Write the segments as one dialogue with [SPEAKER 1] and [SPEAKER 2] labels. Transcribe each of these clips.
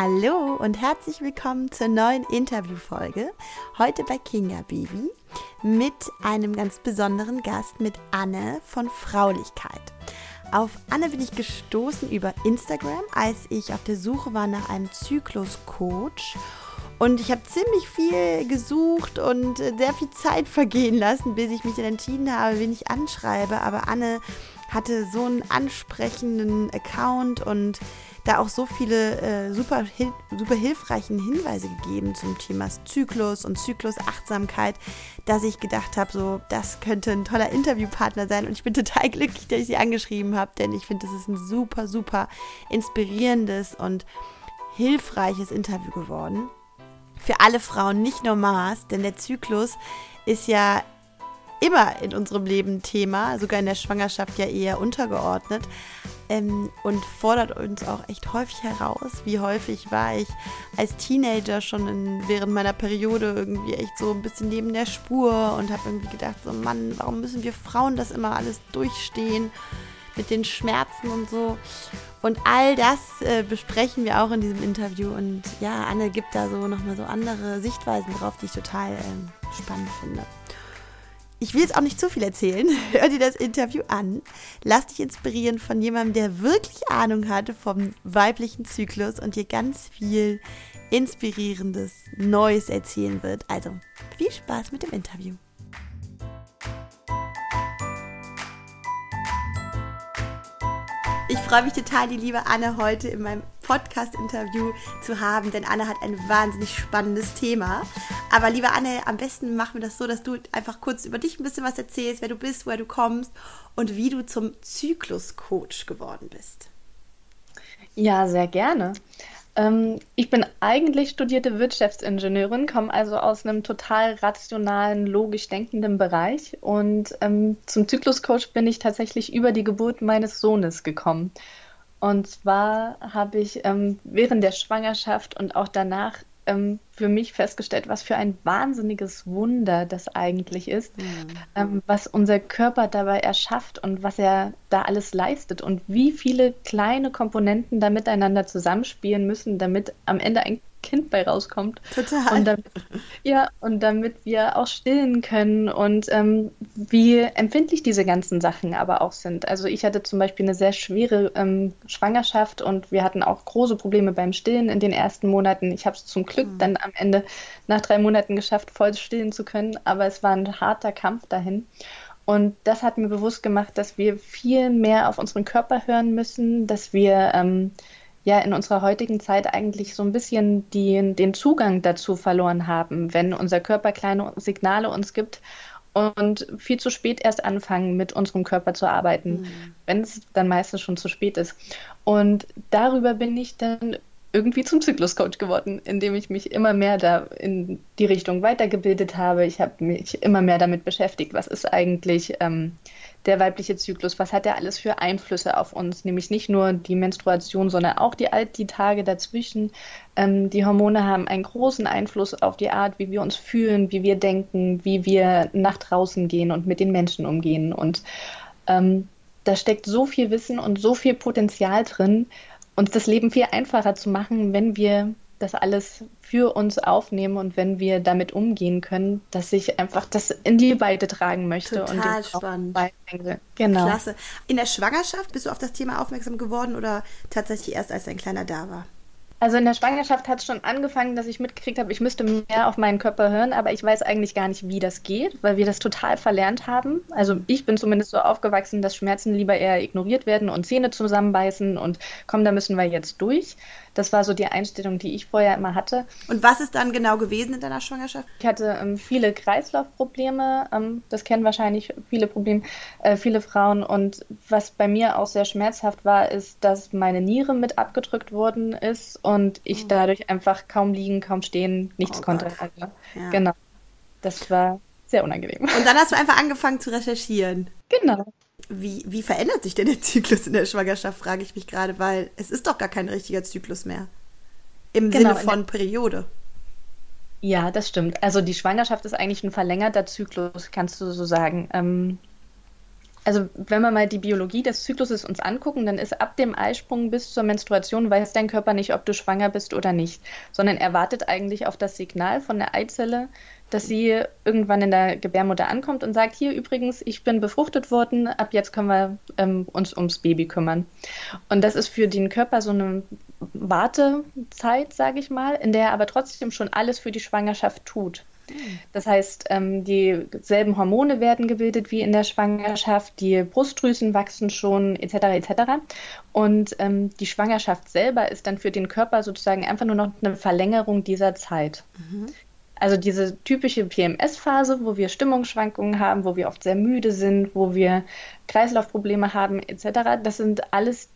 [SPEAKER 1] Hallo und herzlich willkommen zur neuen Interviewfolge. Heute bei Kinga Baby mit einem ganz besonderen Gast, mit Anne von Fraulichkeit. Auf Anne bin ich gestoßen über Instagram, als ich auf der Suche war nach einem Zyklus-Coach. Und ich habe ziemlich viel gesucht und sehr viel Zeit vergehen lassen, bis ich mich dann entschieden habe, wen ich anschreibe. Aber Anne hatte so einen ansprechenden Account und da auch so viele äh, super, super hilfreichen Hinweise gegeben zum Thema Zyklus und Zyklusachtsamkeit, dass ich gedacht habe, so, das könnte ein toller Interviewpartner sein. Und ich bin total glücklich, dass ich sie angeschrieben habe, denn ich finde, das ist ein super, super inspirierendes und hilfreiches Interview geworden. Für alle Frauen, nicht nur Mars, denn der Zyklus ist ja immer in unserem Leben Thema, sogar in der Schwangerschaft ja eher untergeordnet ähm, und fordert uns auch echt häufig heraus. Wie häufig war ich als Teenager schon in, während meiner Periode irgendwie echt so ein bisschen neben der Spur und habe irgendwie gedacht, so Mann, warum müssen wir Frauen das immer alles durchstehen mit den Schmerzen und so. Und all das äh, besprechen wir auch in diesem Interview. Und ja, Anne gibt da so nochmal so andere Sichtweisen drauf, die ich total ähm, spannend finde. Ich will jetzt auch nicht zu viel erzählen. Hör dir das Interview an. Lass dich inspirieren von jemandem, der wirklich Ahnung hatte vom weiblichen Zyklus und dir ganz viel inspirierendes Neues erzählen wird. Also viel Spaß mit dem Interview. Ich freue mich total, die liebe Anne heute in meinem Podcast-Interview zu haben, denn Anne hat ein wahnsinnig spannendes Thema. Aber liebe Anne, am besten machen wir das so, dass du einfach kurz über dich ein bisschen was erzählst, wer du bist, woher du kommst und wie du zum Zyklus-Coach geworden bist.
[SPEAKER 2] Ja, sehr gerne. Ähm, ich bin eigentlich studierte Wirtschaftsingenieurin, komme also aus einem total rationalen, logisch denkenden Bereich. Und ähm, zum Zykluscoach bin ich tatsächlich über die Geburt meines Sohnes gekommen. Und zwar habe ich ähm, während der Schwangerschaft und auch danach ähm, für mich festgestellt, was für ein wahnsinniges Wunder das eigentlich ist, mhm. ähm, was unser Körper dabei erschafft und was er da alles leistet und wie viele kleine Komponenten da miteinander zusammenspielen müssen, damit am Ende ein Kind bei rauskommt.
[SPEAKER 1] Total.
[SPEAKER 2] Und damit, ja, und damit wir auch stillen können und ähm, wie empfindlich diese ganzen Sachen aber auch sind. Also ich hatte zum Beispiel eine sehr schwere ähm, Schwangerschaft und wir hatten auch große Probleme beim Stillen in den ersten Monaten. Ich habe es zum Glück mhm. dann am Ende nach drei Monaten geschafft, voll stillen zu können, aber es war ein harter Kampf dahin. Und das hat mir bewusst gemacht, dass wir viel mehr auf unseren Körper hören müssen, dass wir ähm, ja in unserer heutigen Zeit eigentlich so ein bisschen die, den Zugang dazu verloren haben, wenn unser Körper kleine Signale uns gibt und viel zu spät erst anfangen, mit unserem Körper zu arbeiten, mhm. wenn es dann meistens schon zu spät ist. Und darüber bin ich dann irgendwie zum Zykluscoach geworden, indem ich mich immer mehr da in die Richtung weitergebildet habe. Ich habe mich immer mehr damit beschäftigt, was ist eigentlich ähm, der weibliche Zyklus, was hat er alles für Einflüsse auf uns, nämlich nicht nur die Menstruation, sondern auch die, die Tage dazwischen. Ähm, die Hormone haben einen großen Einfluss auf die Art, wie wir uns fühlen, wie wir denken, wie wir nach draußen gehen und mit den Menschen umgehen. Und ähm, da steckt so viel Wissen und so viel Potenzial drin, uns das Leben viel einfacher zu machen, wenn wir das alles für uns aufnehmen und wenn wir damit umgehen können, dass ich einfach das in die Weite tragen möchte.
[SPEAKER 1] Total und spannend.
[SPEAKER 2] Genau.
[SPEAKER 1] Klasse. In der Schwangerschaft bist du auf das Thema aufmerksam geworden oder tatsächlich erst, als dein Kleiner da war?
[SPEAKER 2] Also in der Schwangerschaft hat es schon angefangen, dass ich mitgekriegt habe, ich müsste mehr auf meinen Körper hören, aber ich weiß eigentlich gar nicht, wie das geht, weil wir das total verlernt haben. Also ich bin zumindest so aufgewachsen, dass Schmerzen lieber eher ignoriert werden und Zähne zusammenbeißen und komm, da müssen wir jetzt durch. Das war so die Einstellung, die ich vorher immer hatte.
[SPEAKER 1] Und was ist dann genau gewesen in deiner Schwangerschaft?
[SPEAKER 2] Ich hatte ähm, viele Kreislaufprobleme. Ähm, das kennen wahrscheinlich viele Probleme, äh, viele Frauen. Und was bei mir auch sehr schmerzhaft war, ist, dass meine Niere mit abgedrückt worden ist und ich oh. dadurch einfach kaum liegen, kaum stehen, nichts oh konnte. Also, ja. Genau. Das war sehr unangenehm.
[SPEAKER 1] Und dann hast du einfach angefangen zu recherchieren.
[SPEAKER 2] Genau.
[SPEAKER 1] Wie, wie verändert sich denn der Zyklus in der Schwangerschaft, frage ich mich gerade, weil es ist doch gar kein richtiger Zyklus mehr. Im genau, Sinne von Periode.
[SPEAKER 2] Ja, das stimmt. Also die Schwangerschaft ist eigentlich ein verlängerter Zyklus, kannst du so sagen. Ähm, also wenn wir mal die Biologie des Zykluses uns angucken, dann ist ab dem Eisprung bis zur Menstruation weiß dein Körper nicht, ob du schwanger bist oder nicht, sondern er wartet eigentlich auf das Signal von der Eizelle, dass sie irgendwann in der Gebärmutter ankommt und sagt, hier übrigens, ich bin befruchtet worden, ab jetzt können wir ähm, uns ums Baby kümmern. Und das ist für den Körper so eine Wartezeit, sage ich mal, in der er aber trotzdem schon alles für die Schwangerschaft tut. Das heißt, ähm, dieselben Hormone werden gebildet wie in der Schwangerschaft, die Brustdrüsen wachsen schon, etc. etc. Und ähm, die Schwangerschaft selber ist dann für den Körper sozusagen einfach nur noch eine Verlängerung dieser Zeit. Mhm. Also diese typische PMS-Phase, wo wir Stimmungsschwankungen haben, wo wir oft sehr müde sind, wo wir Kreislaufprobleme haben, etc. Das sind alles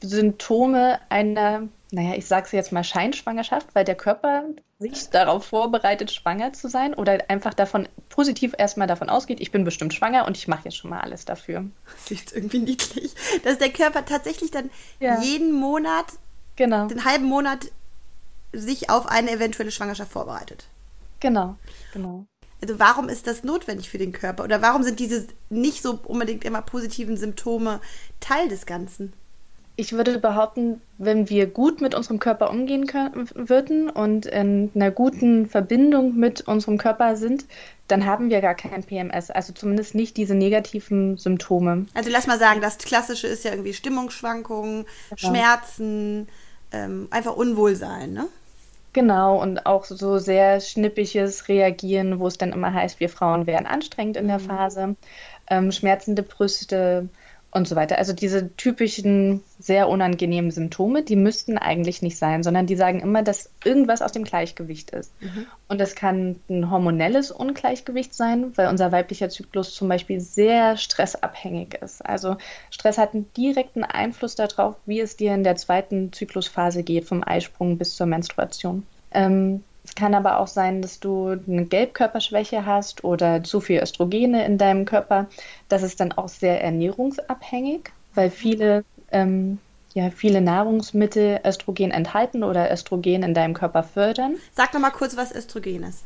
[SPEAKER 2] Symptome einer naja, ich sage es jetzt mal Scheinschwangerschaft, weil der Körper sich darauf vorbereitet, schwanger zu sein oder einfach davon positiv erstmal davon ausgeht, ich bin bestimmt schwanger und ich mache jetzt schon mal alles dafür.
[SPEAKER 1] Das ist irgendwie niedlich, dass der Körper tatsächlich dann ja. jeden Monat, genau. den halben Monat sich auf eine eventuelle Schwangerschaft vorbereitet.
[SPEAKER 2] Genau, genau.
[SPEAKER 1] Also warum ist das notwendig für den Körper? Oder warum sind diese nicht so unbedingt immer positiven Symptome Teil des Ganzen?
[SPEAKER 2] Ich würde behaupten, wenn wir gut mit unserem Körper umgehen können, würden und in einer guten Verbindung mit unserem Körper sind, dann haben wir gar kein PMS. Also zumindest nicht diese negativen Symptome.
[SPEAKER 1] Also lass mal sagen, das Klassische ist ja irgendwie Stimmungsschwankungen, genau. Schmerzen, ähm, einfach Unwohlsein, ne?
[SPEAKER 2] Genau, und auch so sehr schnippiges Reagieren, wo es dann immer heißt, wir Frauen wären anstrengend in der mhm. Phase, ähm, schmerzende Brüste, und so weiter. Also diese typischen, sehr unangenehmen Symptome, die müssten eigentlich nicht sein, sondern die sagen immer, dass irgendwas aus dem Gleichgewicht ist. Mhm. Und das kann ein hormonelles Ungleichgewicht sein, weil unser weiblicher Zyklus zum Beispiel sehr stressabhängig ist. Also Stress hat einen direkten Einfluss darauf, wie es dir in der zweiten Zyklusphase geht, vom Eisprung bis zur Menstruation. Ähm, es kann aber auch sein, dass du eine Gelbkörperschwäche hast oder zu viel Östrogene in deinem Körper. Das ist dann auch sehr ernährungsabhängig, weil viele, ähm, ja, viele Nahrungsmittel Östrogen enthalten oder Östrogen in deinem Körper fördern.
[SPEAKER 1] Sag noch mal kurz, was Östrogen ist.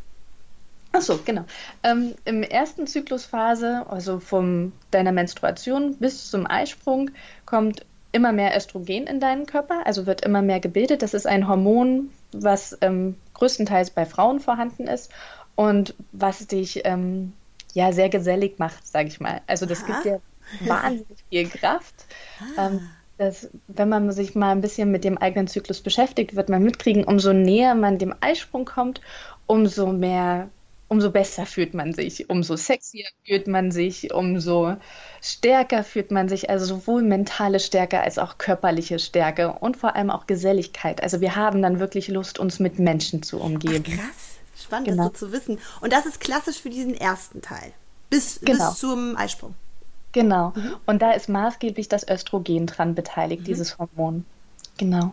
[SPEAKER 2] Achso, genau. Ähm, Im ersten Zyklusphase, also von deiner Menstruation bis zum Eisprung, kommt immer mehr Östrogen in deinen Körper, also wird immer mehr gebildet. Das ist ein Hormon, was ähm, größtenteils bei Frauen vorhanden ist und was dich ähm, ja sehr gesellig macht, sage ich mal. Also das Aha. gibt dir wahnsinnig viel Kraft. Ah. Ähm, das, wenn man sich mal ein bisschen mit dem eigenen Zyklus beschäftigt, wird man mitkriegen, umso näher man dem Eisprung kommt, umso mehr umso besser fühlt man sich, umso sexier fühlt man sich, umso stärker fühlt man sich, also sowohl mentale Stärke als auch körperliche Stärke und vor allem auch Geselligkeit. Also wir haben dann wirklich Lust, uns mit Menschen zu umgeben.
[SPEAKER 1] Ach, krass, spannend, genau. das so zu wissen. Und das ist klassisch für diesen ersten Teil, bis, genau. bis zum Eisprung.
[SPEAKER 2] Genau. Mhm. Und da ist maßgeblich das Östrogen dran beteiligt, mhm. dieses Hormon. Genau.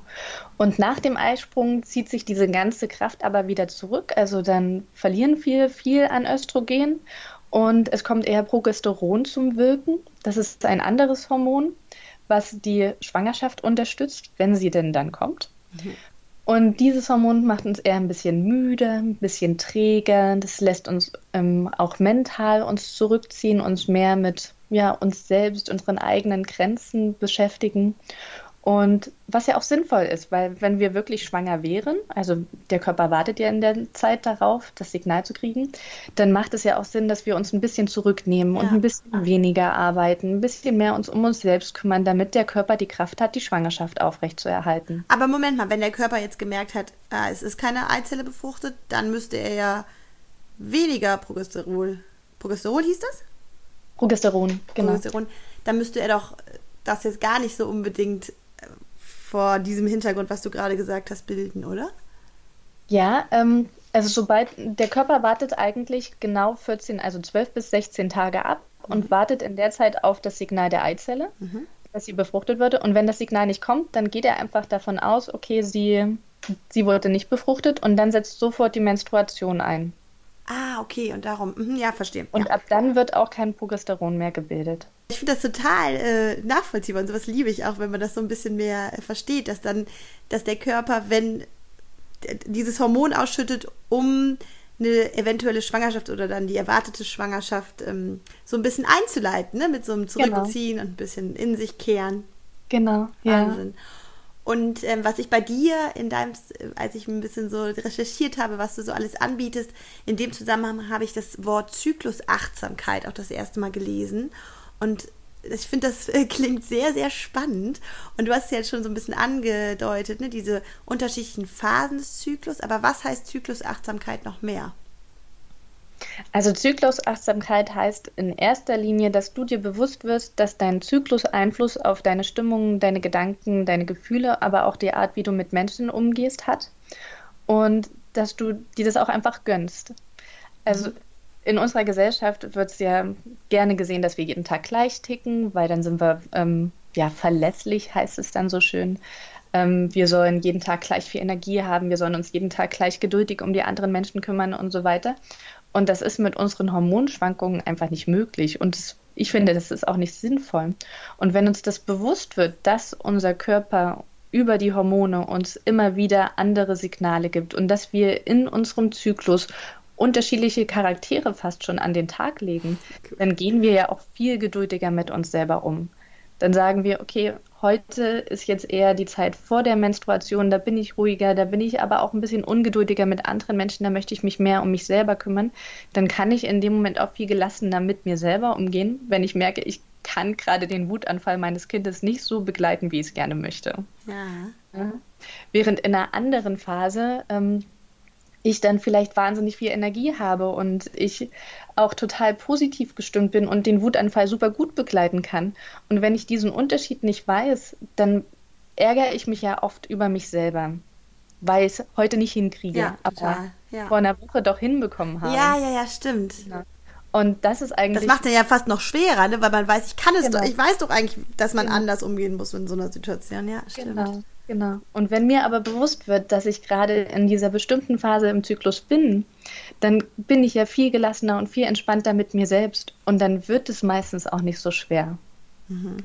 [SPEAKER 2] Und nach dem Eisprung zieht sich diese ganze Kraft aber wieder zurück. Also dann verlieren wir viel an Östrogen und es kommt eher Progesteron zum Wirken. Das ist ein anderes Hormon, was die Schwangerschaft unterstützt, wenn sie denn dann kommt. Mhm. Und dieses Hormon macht uns eher ein bisschen müde, ein bisschen träger. Das lässt uns ähm, auch mental uns zurückziehen, uns mehr mit ja, uns selbst, unseren eigenen Grenzen beschäftigen. Und was ja auch sinnvoll ist, weil wenn wir wirklich schwanger wären, also der Körper wartet ja in der Zeit darauf, das Signal zu kriegen, dann macht es ja auch Sinn, dass wir uns ein bisschen zurücknehmen ja. und ein bisschen weniger arbeiten, ein bisschen mehr uns um uns selbst kümmern, damit der Körper die Kraft hat, die Schwangerschaft aufrechtzuerhalten.
[SPEAKER 1] Aber Moment mal, wenn der Körper jetzt gemerkt hat, ah, es ist keine Eizelle befruchtet, dann müsste er ja weniger Progesteron. Progesteron hieß das?
[SPEAKER 2] Progesteron, genau. Progesteron.
[SPEAKER 1] Dann müsste er doch das jetzt gar nicht so unbedingt vor diesem Hintergrund, was du gerade gesagt hast, bilden, oder?
[SPEAKER 2] Ja, ähm, also sobald der Körper wartet eigentlich genau 14, also 12 bis 16 Tage ab mhm. und wartet in der Zeit auf das Signal der Eizelle, mhm. dass sie befruchtet würde. Und wenn das Signal nicht kommt, dann geht er einfach davon aus, okay, sie, sie wurde nicht befruchtet und dann setzt sofort die Menstruation ein.
[SPEAKER 1] Ah, okay, und darum, mhm, ja, verstehe.
[SPEAKER 2] Und
[SPEAKER 1] ja.
[SPEAKER 2] ab dann wird auch kein Progesteron mehr gebildet.
[SPEAKER 1] Ich finde das total äh, nachvollziehbar und sowas liebe ich auch, wenn man das so ein bisschen mehr äh, versteht, dass dann, dass der Körper, wenn dieses Hormon ausschüttet, um eine eventuelle Schwangerschaft oder dann die erwartete Schwangerschaft ähm, so ein bisschen einzuleiten, ne? mit so einem genau. Zurückziehen genau. und ein bisschen in sich kehren.
[SPEAKER 2] Genau,
[SPEAKER 1] Wahnsinn. Ja. Und ähm, was ich bei dir in deinem, als ich ein bisschen so recherchiert habe, was du so alles anbietest, in dem Zusammenhang habe ich das Wort Zyklusachtsamkeit auch das erste Mal gelesen. Und ich finde, das äh, klingt sehr, sehr spannend. Und du hast es jetzt schon so ein bisschen angedeutet, ne, diese unterschiedlichen Phasen des Zyklus. Aber was heißt Zyklusachtsamkeit noch mehr?
[SPEAKER 2] Also Zyklusachtsamkeit heißt in erster Linie, dass du dir bewusst wirst, dass dein Zyklus Einfluss auf deine Stimmung, deine Gedanken, deine Gefühle, aber auch die Art, wie du mit Menschen umgehst, hat. Und dass du dir das auch einfach gönnst. Also in unserer Gesellschaft wird es ja gerne gesehen, dass wir jeden Tag gleich ticken, weil dann sind wir ähm, ja verlässlich, heißt es dann so schön. Ähm, wir sollen jeden Tag gleich viel Energie haben, wir sollen uns jeden Tag gleich geduldig um die anderen Menschen kümmern und so weiter. Und das ist mit unseren Hormonschwankungen einfach nicht möglich. Und das, ich finde, das ist auch nicht sinnvoll. Und wenn uns das bewusst wird, dass unser Körper über die Hormone uns immer wieder andere Signale gibt und dass wir in unserem Zyklus unterschiedliche Charaktere fast schon an den Tag legen, dann gehen wir ja auch viel geduldiger mit uns selber um. Dann sagen wir, okay, heute ist jetzt eher die Zeit vor der Menstruation, da bin ich ruhiger, da bin ich aber auch ein bisschen ungeduldiger mit anderen Menschen, da möchte ich mich mehr um mich selber kümmern. Dann kann ich in dem Moment auch viel gelassener mit mir selber umgehen, wenn ich merke, ich kann gerade den Wutanfall meines Kindes nicht so begleiten, wie ich es gerne möchte. Ja. Ja. Während in einer anderen Phase ähm, ich dann vielleicht wahnsinnig viel Energie habe und ich auch total positiv gestimmt bin und den Wutanfall super gut begleiten kann. Und wenn ich diesen Unterschied nicht weiß, dann ärgere ich mich ja oft über mich selber, weil ich es heute nicht hinkriege, ja, aber ja. vor einer Woche doch hinbekommen habe.
[SPEAKER 1] Ja, ja, ja, stimmt. Ja.
[SPEAKER 2] Und das ist eigentlich.
[SPEAKER 1] Das macht den ja fast noch schwerer, ne? weil man weiß, ich kann es genau. doch, ich weiß doch eigentlich, dass man genau. anders umgehen muss in so einer Situation. Ja, stimmt.
[SPEAKER 2] Genau. Genau. Und wenn mir aber bewusst wird, dass ich gerade in dieser bestimmten Phase im Zyklus bin, dann bin ich ja viel gelassener und viel entspannter mit mir selbst. Und dann wird es meistens auch nicht so schwer. Mhm.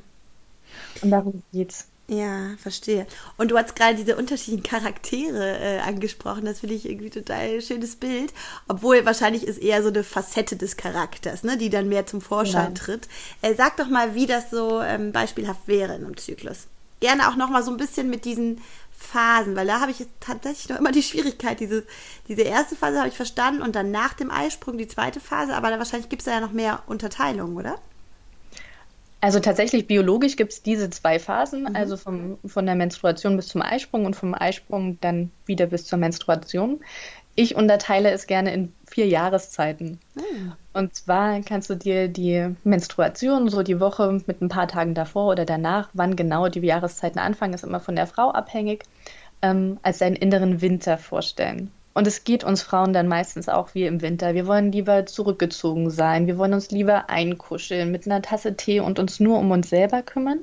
[SPEAKER 2] Und darum geht's.
[SPEAKER 1] Ja, verstehe. Und du hast gerade diese unterschiedlichen Charaktere äh, angesprochen. Das finde ich irgendwie total schönes Bild. Obwohl wahrscheinlich ist eher so eine Facette des Charakters, ne, die dann mehr zum Vorschein ja. tritt. Äh, sag doch mal, wie das so ähm, beispielhaft wäre in einem Zyklus gerne auch noch mal so ein bisschen mit diesen Phasen, weil da habe ich tatsächlich noch immer die Schwierigkeit. Diese, diese erste Phase habe ich verstanden und dann nach dem Eisprung die zweite Phase, aber da wahrscheinlich gibt es da ja noch mehr Unterteilungen, oder?
[SPEAKER 2] Also tatsächlich biologisch gibt es diese zwei Phasen, mhm. also vom, von der Menstruation bis zum Eisprung und vom Eisprung dann wieder bis zur Menstruation. Ich unterteile es gerne in vier Jahreszeiten. Mhm. Und zwar kannst du dir die Menstruation, so die Woche mit ein paar Tagen davor oder danach, wann genau die Jahreszeiten anfangen, ist immer von der Frau abhängig, ähm, als deinen inneren Winter vorstellen. Und es geht uns Frauen dann meistens auch wie im Winter. Wir wollen lieber zurückgezogen sein. Wir wollen uns lieber einkuscheln mit einer Tasse Tee und uns nur um uns selber kümmern.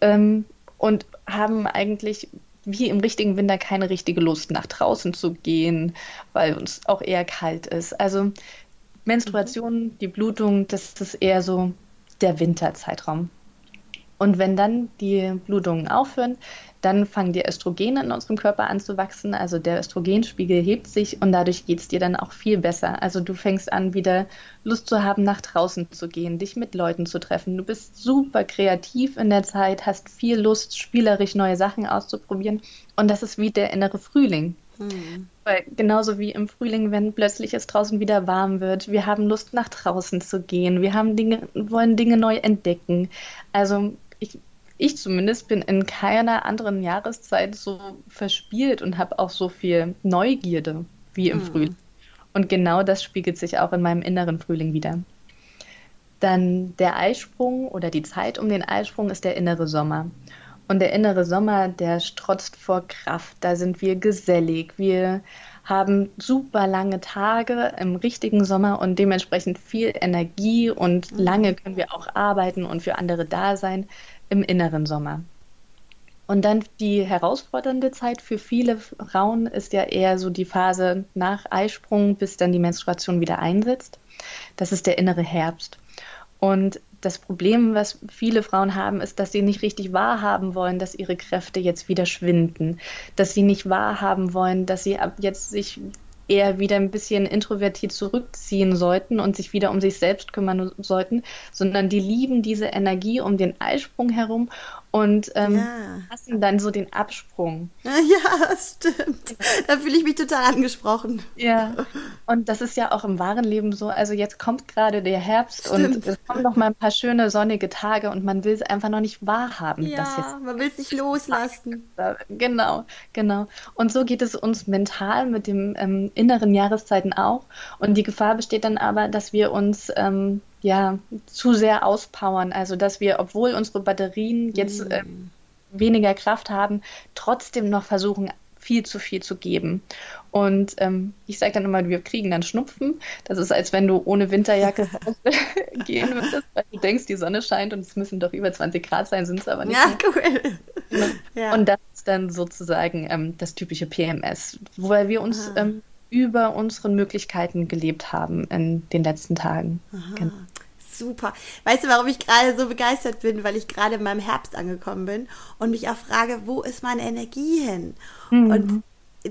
[SPEAKER 2] Ähm, und haben eigentlich wie im richtigen Winter keine richtige Lust, nach draußen zu gehen, weil uns auch eher kalt ist. Also Menstruation, die Blutung, das ist eher so der Winterzeitraum. Und wenn dann die Blutungen aufhören, dann fangen die Östrogene in unserem Körper an zu wachsen. Also der Östrogenspiegel hebt sich und dadurch geht es dir dann auch viel besser. Also du fängst an, wieder Lust zu haben, nach draußen zu gehen, dich mit Leuten zu treffen. Du bist super kreativ in der Zeit, hast viel Lust, spielerisch neue Sachen auszuprobieren. Und das ist wie der innere Frühling. Hm. Weil genauso wie im Frühling, wenn plötzlich es draußen wieder warm wird, wir haben Lust nach draußen zu gehen, wir haben Dinge, wollen Dinge neu entdecken. Also ich, zumindest bin in keiner anderen Jahreszeit so verspielt und habe auch so viel Neugierde wie im mhm. Frühling. Und genau das spiegelt sich auch in meinem inneren Frühling wieder. Dann der Eisprung oder die Zeit um den Eisprung ist der innere Sommer. Und der innere Sommer, der strotzt vor Kraft. Da sind wir gesellig. Wir haben super lange Tage im richtigen Sommer und dementsprechend viel Energie und mhm. lange können wir auch arbeiten und für andere da sein im inneren Sommer. Und dann die herausfordernde Zeit für viele Frauen ist ja eher so die Phase nach Eisprung, bis dann die Menstruation wieder einsetzt. Das ist der innere Herbst. Und das Problem, was viele Frauen haben, ist, dass sie nicht richtig wahrhaben wollen, dass ihre Kräfte jetzt wieder schwinden, dass sie nicht wahrhaben wollen, dass sie ab jetzt sich eher wieder ein bisschen introvertiert zurückziehen sollten und sich wieder um sich selbst kümmern sollten, sondern die lieben diese Energie um den Eisprung herum und ähm, ja. hassen dann so den Absprung.
[SPEAKER 1] Ja, das stimmt. Da fühle ich mich total angesprochen.
[SPEAKER 2] Ja, und das ist ja auch im wahren Leben so. Also jetzt kommt gerade der Herbst stimmt. und es kommen noch mal ein paar schöne sonnige Tage und man will es einfach noch nicht wahrhaben.
[SPEAKER 1] Ja, man will es nicht loslassen.
[SPEAKER 2] Genau, genau. Und so geht es uns mental mit den ähm, inneren Jahreszeiten auch. Und die Gefahr besteht dann aber, dass wir uns ähm, ja, zu sehr auspowern. Also, dass wir, obwohl unsere Batterien jetzt äh, weniger Kraft haben, trotzdem noch versuchen, viel zu viel zu geben. Und ähm, ich sage dann immer, wir kriegen dann Schnupfen. Das ist, als wenn du ohne Winterjacke gehen würdest, weil du denkst, die Sonne scheint und es müssen doch über 20 Grad sein, sind es aber nicht. Ja, cool. Ja. Und das ist dann sozusagen ähm, das typische PMS, weil wir uns ähm, über unseren Möglichkeiten gelebt haben in den letzten Tagen. Genau.
[SPEAKER 1] Super. Weißt du, warum ich gerade so begeistert bin? Weil ich gerade in meinem Herbst angekommen bin und mich auch frage, wo ist meine Energie hin? Mhm. Und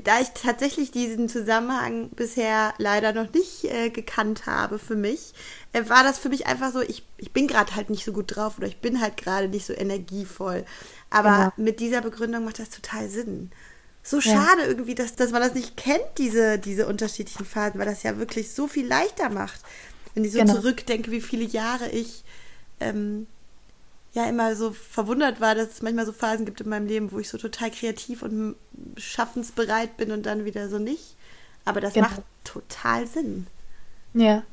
[SPEAKER 1] da ich tatsächlich diesen Zusammenhang bisher leider noch nicht äh, gekannt habe für mich, äh, war das für mich einfach so, ich, ich bin gerade halt nicht so gut drauf oder ich bin halt gerade nicht so energievoll. Aber ja. mit dieser Begründung macht das total Sinn so schade ja. irgendwie, dass, dass man das nicht kennt, diese, diese unterschiedlichen Phasen, weil das ja wirklich so viel leichter macht. Wenn ich so genau. zurückdenke, wie viele Jahre ich ähm, ja immer so verwundert war, dass es manchmal so Phasen gibt in meinem Leben, wo ich so total kreativ und schaffensbereit bin und dann wieder so nicht. Aber das genau. macht total Sinn.
[SPEAKER 2] Ja,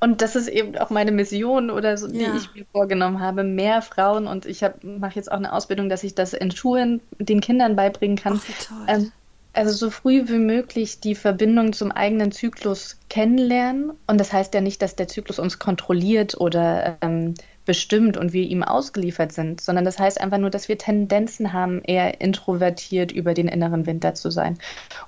[SPEAKER 2] und das ist eben auch meine Mission oder so, die ja. ich mir vorgenommen habe, mehr Frauen und ich mache jetzt auch eine Ausbildung, dass ich das in Schulen den Kindern beibringen kann.
[SPEAKER 1] Ach. Ähm,
[SPEAKER 2] also so früh wie möglich die Verbindung zum eigenen Zyklus kennenlernen. Und das heißt ja nicht, dass der Zyklus uns kontrolliert oder ähm, bestimmt und wir ihm ausgeliefert sind, sondern das heißt einfach nur, dass wir Tendenzen haben, eher introvertiert über den inneren Winter zu sein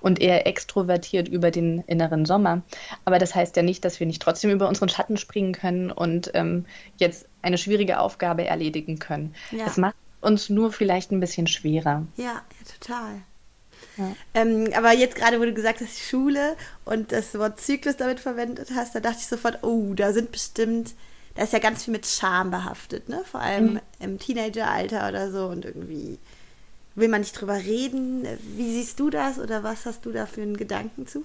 [SPEAKER 2] und eher extrovertiert über den inneren Sommer. Aber das heißt ja nicht, dass wir nicht trotzdem über unseren Schatten springen können und ähm, jetzt eine schwierige Aufgabe erledigen können. Ja. Es macht uns nur vielleicht ein bisschen schwerer.
[SPEAKER 1] Ja, ja total. Ja. Ähm, aber jetzt gerade, wo du gesagt hast, Schule und das Wort Zyklus damit verwendet hast, da dachte ich sofort, oh, da sind bestimmt da ist ja ganz viel mit Scham behaftet, ne? Vor allem mhm. im Teenageralter oder so und irgendwie will man nicht drüber reden. Wie siehst du das oder was hast du da für einen Gedanken zu?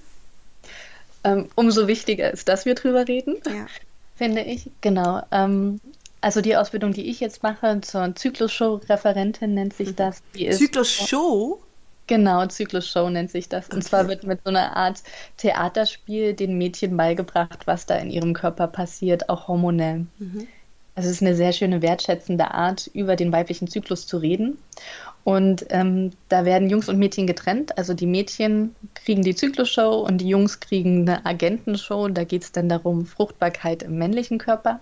[SPEAKER 2] Ähm, umso wichtiger ist, dass wir drüber reden, ja. finde ich. Genau. Ähm, also die Ausbildung, die ich jetzt mache zur Zyklus-Show-Referentin nennt sich mhm. das.
[SPEAKER 1] Zyklus-Show?
[SPEAKER 2] Genau, Zyklus-Show nennt sich das. Und okay. zwar wird mit so einer Art Theaterspiel den Mädchen beigebracht, was da in ihrem Körper passiert, auch hormonell. Mhm. Also es ist eine sehr schöne, wertschätzende Art, über den weiblichen Zyklus zu reden. Und ähm, da werden Jungs und Mädchen getrennt. Also die Mädchen kriegen die Zyklus-Show und die Jungs kriegen eine Agentenshow. Da geht es dann darum, Fruchtbarkeit im männlichen Körper.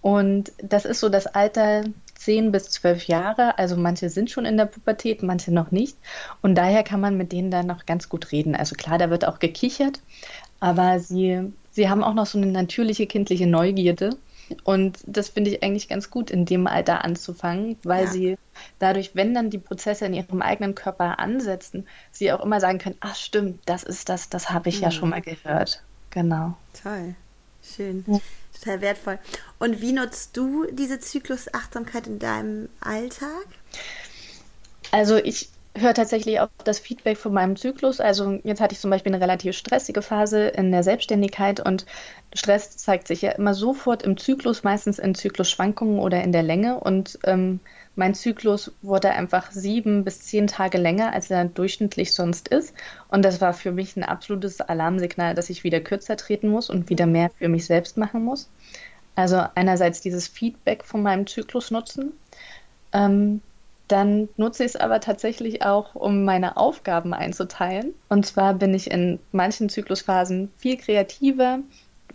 [SPEAKER 2] Und das ist so das Alter 10 bis 12 Jahre. Also manche sind schon in der Pubertät, manche noch nicht. Und daher kann man mit denen dann noch ganz gut reden. Also klar, da wird auch gekichert, aber sie, sie haben auch noch so eine natürliche kindliche Neugierde. Und das finde ich eigentlich ganz gut, in dem Alter anzufangen, weil ja. sie dadurch, wenn dann die Prozesse in ihrem eigenen Körper ansetzen, sie auch immer sagen können, ach stimmt, das ist das, das habe ich mhm. ja schon mal gehört. Genau.
[SPEAKER 1] Toll. Schön. Ja total wertvoll. Und wie nutzt du diese Zyklusachtsamkeit in deinem Alltag?
[SPEAKER 2] Also ich höre tatsächlich auf das Feedback von meinem Zyklus. Also jetzt hatte ich zum Beispiel eine relativ stressige Phase in der Selbstständigkeit und Stress zeigt sich ja immer sofort im Zyklus, meistens in Zyklusschwankungen oder in der Länge. Und ähm, mein Zyklus wurde einfach sieben bis zehn Tage länger, als er durchschnittlich sonst ist. Und das war für mich ein absolutes Alarmsignal, dass ich wieder kürzer treten muss und wieder mehr für mich selbst machen muss. Also einerseits dieses Feedback von meinem Zyklus nutzen. Ähm, dann nutze ich es aber tatsächlich auch, um meine Aufgaben einzuteilen. Und zwar bin ich in manchen Zyklusphasen viel kreativer,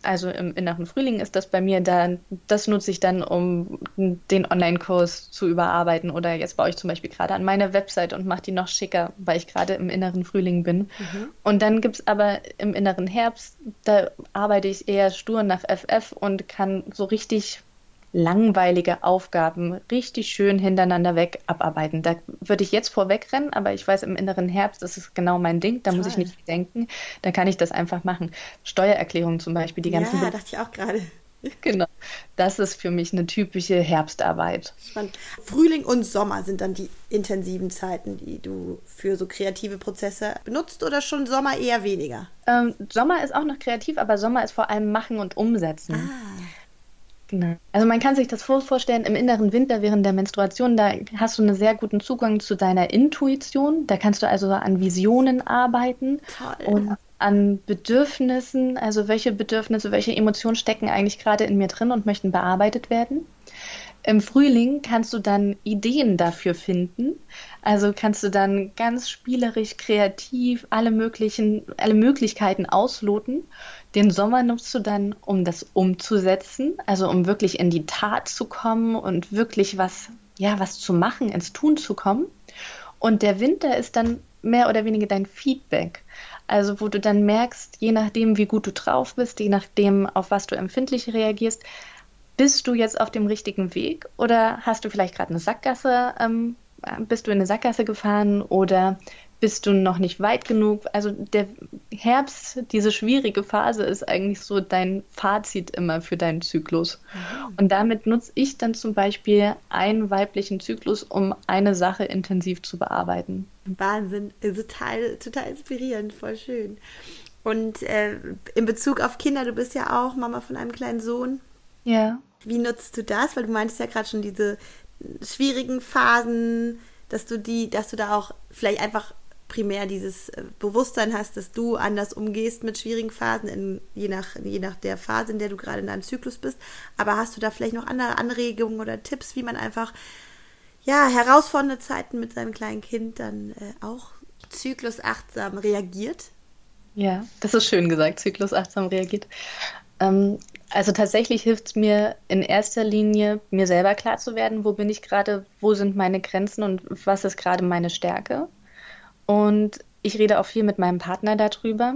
[SPEAKER 2] also im inneren Frühling ist das bei mir dann, das nutze ich dann, um den Online-Kurs zu überarbeiten oder jetzt baue ich zum Beispiel gerade an meine Website und mache die noch schicker, weil ich gerade im inneren Frühling bin. Mhm. Und dann gibt es aber im inneren Herbst, da arbeite ich eher stur nach FF und kann so richtig langweilige Aufgaben richtig schön hintereinander weg abarbeiten. Da würde ich jetzt vorwegrennen, aber ich weiß, im inneren Herbst das ist genau mein Ding. Da Toll. muss ich nicht denken. Da kann ich das einfach machen. Steuererklärungen zum Beispiel, die ganzen.
[SPEAKER 1] Ja, dachte ich auch gerade.
[SPEAKER 2] Genau. Das ist für mich eine typische Herbstarbeit.
[SPEAKER 1] Spannend. Frühling und Sommer sind dann die intensiven Zeiten, die du für so kreative Prozesse benutzt oder schon Sommer eher weniger?
[SPEAKER 2] Ähm, Sommer ist auch noch kreativ, aber Sommer ist vor allem Machen und Umsetzen. Ah. Genau. Also man kann sich das vorstellen, im inneren Winter während der Menstruation, da hast du einen sehr guten Zugang zu deiner Intuition. Da kannst du also an Visionen arbeiten Toll. und an Bedürfnissen, also welche Bedürfnisse, welche Emotionen stecken eigentlich gerade in mir drin und möchten bearbeitet werden. Im Frühling kannst du dann Ideen dafür finden. Also kannst du dann ganz spielerisch, kreativ alle möglichen, alle Möglichkeiten ausloten. Den Sommer nutzt du dann, um das umzusetzen, also um wirklich in die Tat zu kommen und wirklich was, ja, was zu machen, ins Tun zu kommen. Und der Winter ist dann mehr oder weniger dein Feedback. Also wo du dann merkst, je nachdem, wie gut du drauf bist, je nachdem, auf was du empfindlich reagierst, bist du jetzt auf dem richtigen Weg oder hast du vielleicht gerade eine Sackgasse, ähm, bist du in eine Sackgasse gefahren oder bist du noch nicht weit genug? Also der Herbst, diese schwierige Phase ist eigentlich so dein Fazit immer für deinen Zyklus. Mhm. Und damit nutze ich dann zum Beispiel einen weiblichen Zyklus, um eine Sache intensiv zu bearbeiten.
[SPEAKER 1] Wahnsinn, total, total inspirierend, voll schön. Und äh, in Bezug auf Kinder, du bist ja auch Mama von einem kleinen Sohn.
[SPEAKER 2] Ja.
[SPEAKER 1] Wie nutzt du das? Weil du meintest ja gerade schon diese schwierigen Phasen, dass du die, dass du da auch vielleicht einfach primär dieses äh, Bewusstsein hast, dass du anders umgehst mit schwierigen Phasen, in, je, nach, je nach der Phase, in der du gerade in deinem Zyklus bist. Aber hast du da vielleicht noch andere Anregungen oder Tipps, wie man einfach ja, herausfordernde Zeiten mit seinem kleinen Kind dann äh, auch zyklusachtsam reagiert?
[SPEAKER 2] Ja, das ist schön gesagt, zyklusachtsam reagiert. Ähm, also tatsächlich hilft es mir in erster Linie, mir selber klar zu werden, wo bin ich gerade, wo sind meine Grenzen und was ist gerade meine Stärke. Und ich rede auch viel mit meinem Partner darüber,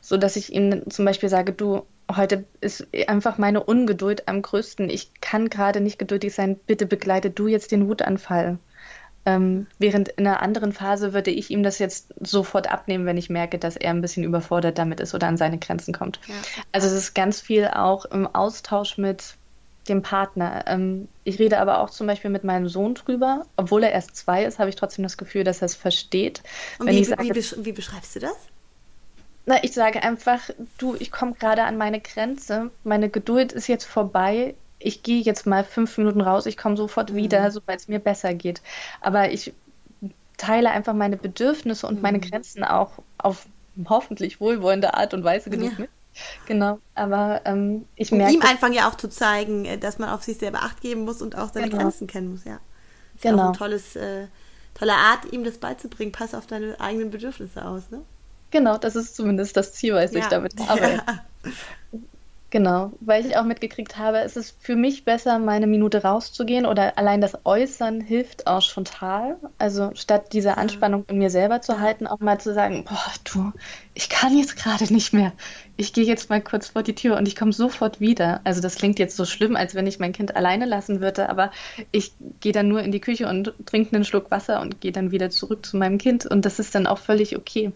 [SPEAKER 2] so dass ich ihm zum Beispiel sage, du, heute ist einfach meine Ungeduld am größten. Ich kann gerade nicht geduldig sein. Bitte begleite du jetzt den Wutanfall. Ähm, während in einer anderen Phase würde ich ihm das jetzt sofort abnehmen, wenn ich merke, dass er ein bisschen überfordert damit ist oder an seine Grenzen kommt. Ja. Also es ist ganz viel auch im Austausch mit dem Partner. Ähm, ich rede aber auch zum Beispiel mit meinem Sohn drüber. Obwohl er erst zwei ist, habe ich trotzdem das Gefühl, dass er es versteht.
[SPEAKER 1] Und wie, sage, wie, besch wie beschreibst du das?
[SPEAKER 2] Na, ich sage einfach, du, ich komme gerade an meine Grenze. Meine Geduld ist jetzt vorbei ich gehe jetzt mal fünf Minuten raus, ich komme sofort mhm. wieder, sobald es mir besser geht. Aber ich teile einfach meine Bedürfnisse und mhm. meine Grenzen auch auf hoffentlich wohlwollende Art und Weise genug ja. mit. Genau, aber ähm, ich
[SPEAKER 1] um
[SPEAKER 2] merke.
[SPEAKER 1] ihm einfach ja auch zu zeigen, äh, dass man auf sich selber Acht geben muss und auch seine genau. Grenzen kennen muss, ja. Ist genau. auch ein tolles, äh, tolle Art, ihm das beizubringen. Pass auf deine eigenen Bedürfnisse aus, ne?
[SPEAKER 2] Genau, das ist zumindest das Ziel, was ja. ich damit arbeite. Ja. Genau, weil ich auch mitgekriegt habe, es ist für mich besser, meine Minute rauszugehen oder allein das Äußern hilft auch schon total. Also statt diese Anspannung in mir selber zu halten, auch mal zu sagen, boah, du, ich kann jetzt gerade nicht mehr. Ich gehe jetzt mal kurz vor die Tür und ich komme sofort wieder. Also das klingt jetzt so schlimm, als wenn ich mein Kind alleine lassen würde, aber ich gehe dann nur in die Küche und trinke einen Schluck Wasser und gehe dann wieder zurück zu meinem Kind und das ist dann auch völlig okay.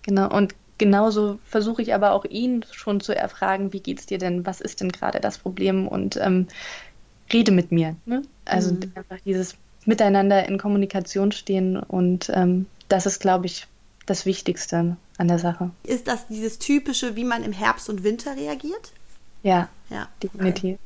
[SPEAKER 2] Genau, und genauso versuche ich aber auch ihn schon zu erfragen, wie geht's dir denn, was ist denn gerade das Problem und ähm, rede mit mir. Ne? Also mhm. einfach dieses Miteinander in Kommunikation stehen und ähm, das ist, glaube ich, das Wichtigste an der Sache.
[SPEAKER 1] Ist das dieses typische, wie man im Herbst und Winter reagiert?
[SPEAKER 2] Ja, ja definitiv. Okay.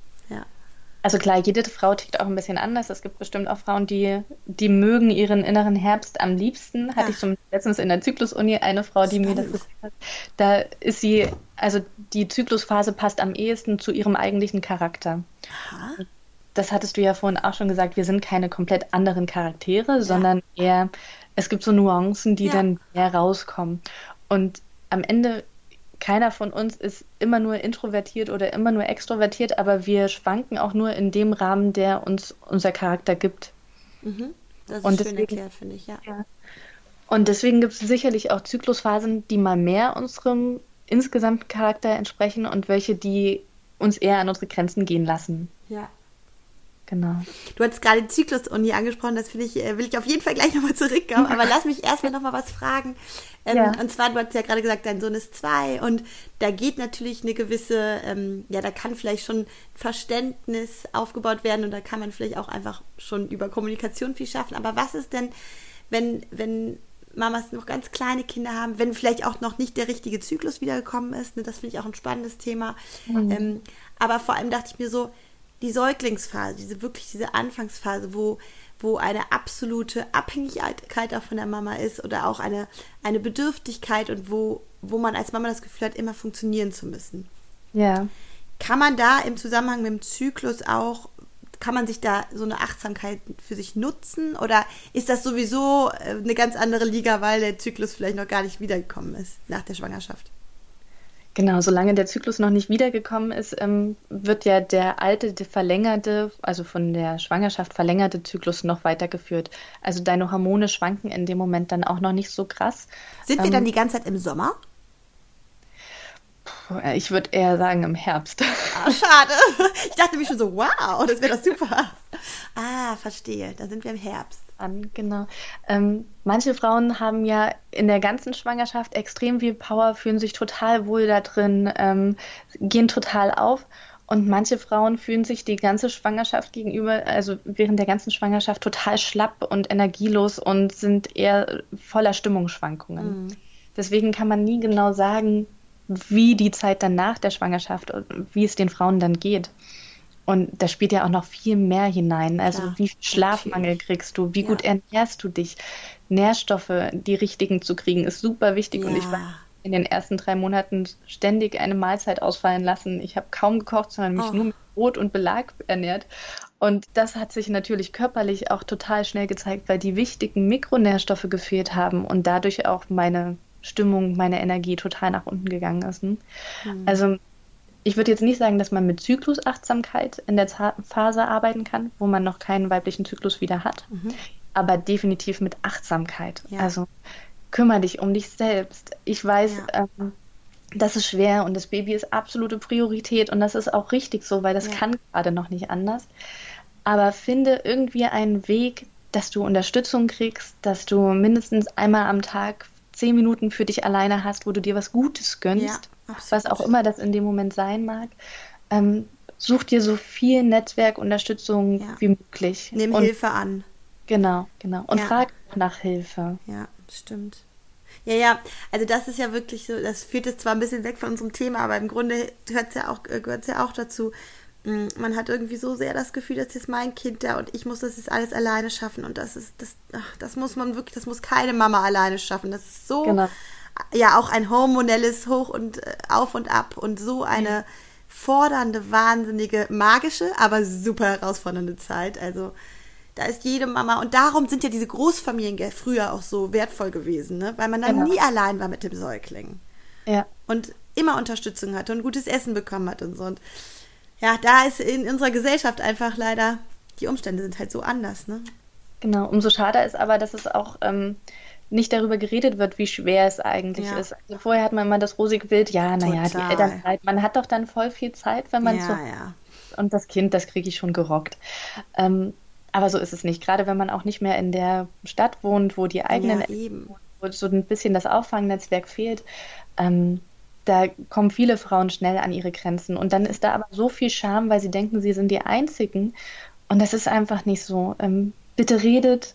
[SPEAKER 2] Also klar, jede Frau tickt auch ein bisschen anders. Es gibt bestimmt auch Frauen, die, die mögen ihren inneren Herbst am liebsten. Hatte ja. ich zum letztens in der Zyklusuni eine Frau, die Spannend. mir das gesagt hat. Da ist sie, also die Zyklusphase passt am ehesten zu ihrem eigentlichen Charakter. Aha. Das hattest du ja vorhin auch schon gesagt, wir sind keine komplett anderen Charaktere, ja. sondern eher, es gibt so Nuancen, die ja. dann mehr rauskommen. Und am Ende keiner von uns ist immer nur introvertiert oder immer nur extrovertiert, aber wir schwanken auch nur in dem Rahmen, der uns unser Charakter gibt.
[SPEAKER 1] Mhm. Das ist und schön deswegen, erklärt, finde ich, ja. ja.
[SPEAKER 2] Und deswegen gibt es sicherlich auch Zyklusphasen, die mal mehr unserem insgesamten Charakter entsprechen und welche, die uns eher an unsere Grenzen gehen lassen.
[SPEAKER 1] Ja,
[SPEAKER 2] genau.
[SPEAKER 1] Du hast gerade Zyklus-Uni angesprochen, das finde ich, äh, will ich auf jeden Fall gleich nochmal zurückkommen, aber lass mich erstmal nochmal was fragen. Ähm, ja. Und zwar, du hast ja gerade gesagt, dein Sohn ist zwei und da geht natürlich eine gewisse, ähm, ja, da kann vielleicht schon Verständnis aufgebaut werden und da kann man vielleicht auch einfach schon über Kommunikation viel schaffen. Aber was ist denn, wenn, wenn Mamas noch ganz kleine Kinder haben, wenn vielleicht auch noch nicht der richtige Zyklus wiedergekommen ist. Ne, das finde ich auch ein spannendes Thema. Mhm. Ähm, aber vor allem dachte ich mir so, die Säuglingsphase, diese wirklich diese Anfangsphase, wo, wo eine absolute Abhängigkeit auch von der Mama ist oder auch eine, eine Bedürftigkeit und wo, wo man als Mama das Gefühl hat, immer funktionieren zu müssen.
[SPEAKER 2] Ja.
[SPEAKER 1] Kann man da im Zusammenhang mit dem Zyklus auch kann man sich da so eine Achtsamkeit für sich nutzen oder ist das sowieso äh, eine ganz andere Liga, weil der Zyklus vielleicht noch gar nicht wiedergekommen ist nach der Schwangerschaft?
[SPEAKER 2] Genau, solange der Zyklus noch nicht wiedergekommen ist, ähm, wird ja der alte, der verlängerte, also von der Schwangerschaft verlängerte Zyklus noch weitergeführt. Also deine Hormone schwanken in dem Moment dann auch noch nicht so krass.
[SPEAKER 1] Sind wir ähm, dann die ganze Zeit im Sommer?
[SPEAKER 2] Ich würde eher sagen im Herbst.
[SPEAKER 1] Ah, schade. Ich dachte mir schon so, wow, das wäre doch super. Ah, verstehe. Da sind wir im Herbst.
[SPEAKER 2] An, genau. Ähm, manche Frauen haben ja in der ganzen Schwangerschaft extrem viel Power, fühlen sich total wohl da drin, ähm, gehen total auf. Und manche Frauen fühlen sich die ganze Schwangerschaft gegenüber, also während der ganzen Schwangerschaft total schlapp und energielos und sind eher voller Stimmungsschwankungen. Mhm. Deswegen kann man nie genau sagen, wie die Zeit dann nach der Schwangerschaft und wie es den Frauen dann geht. Und da spielt ja auch noch viel mehr hinein. Also Klar. wie viel Schlafmangel kriegst du, wie ja. gut ernährst du dich. Nährstoffe, die richtigen zu kriegen, ist super wichtig. Ja. Und ich war in den ersten drei Monaten ständig eine Mahlzeit ausfallen lassen. Ich habe kaum gekocht, sondern mich oh. nur mit Brot und Belag ernährt. Und das hat sich natürlich körperlich auch total schnell gezeigt, weil die wichtigen Mikronährstoffe gefehlt haben und dadurch auch meine Stimmung, meine Energie total nach unten gegangen ist. Mhm. Also ich würde jetzt nicht sagen, dass man mit Zyklusachtsamkeit in der Phase arbeiten kann, wo man noch keinen weiblichen Zyklus wieder hat, mhm. aber definitiv mit Achtsamkeit. Ja. Also kümmere dich um dich selbst. Ich weiß, ja. ähm, das ist schwer und das Baby ist absolute Priorität und das ist auch richtig so, weil das ja. kann gerade noch nicht anders. Aber finde irgendwie einen Weg, dass du Unterstützung kriegst, dass du mindestens einmal am Tag zehn Minuten für dich alleine hast, wo du dir was Gutes gönnst, ja, was auch immer das in dem Moment sein mag. Ähm, such dir so viel Netzwerkunterstützung ja. wie möglich.
[SPEAKER 1] Nimm und, Hilfe an.
[SPEAKER 2] Genau, genau. Und ja. frag nach Hilfe.
[SPEAKER 1] Ja, stimmt. Ja, ja, also das ist ja wirklich so, das führt jetzt zwar ein bisschen weg von unserem Thema, aber im Grunde gehört ja auch, es ja auch dazu, Mm, man hat irgendwie so sehr das Gefühl, das ist mein Kind da und ich muss das jetzt alles alleine schaffen und das ist das ach, das muss man wirklich, das muss keine Mama alleine schaffen. Das ist so genau. Ja auch ein hormonelles Hoch und äh, auf und ab und so eine fordernde, wahnsinnige, magische, aber super herausfordernde Zeit. Also da ist jede Mama und darum sind ja diese Großfamilien früher auch so wertvoll gewesen, ne? weil man dann genau. nie allein war mit dem Säugling.
[SPEAKER 2] Ja.
[SPEAKER 1] Und immer Unterstützung hatte und gutes Essen bekommen hat und so. Und ja, da ist in unserer Gesellschaft einfach leider, die Umstände sind halt so anders, ne?
[SPEAKER 2] Genau, umso schade ist aber, dass es auch ähm, nicht darüber geredet wird, wie schwer es eigentlich ja. ist. Also vorher hat man immer das rosige Bild, ja, naja, die Elternzeit, man hat doch dann voll viel Zeit, wenn man
[SPEAKER 1] ja,
[SPEAKER 2] so.
[SPEAKER 1] Ja.
[SPEAKER 2] Und das Kind, das kriege ich schon gerockt. Ähm, aber so ist es nicht. Gerade wenn man auch nicht mehr in der Stadt wohnt, wo die eigenen,
[SPEAKER 1] ja,
[SPEAKER 2] wo so ein bisschen das Auffangnetzwerk fehlt, ähm, da kommen viele Frauen schnell an ihre Grenzen. Und dann ist da aber so viel Scham, weil sie denken, sie sind die Einzigen. Und das ist einfach nicht so. Ähm, bitte redet,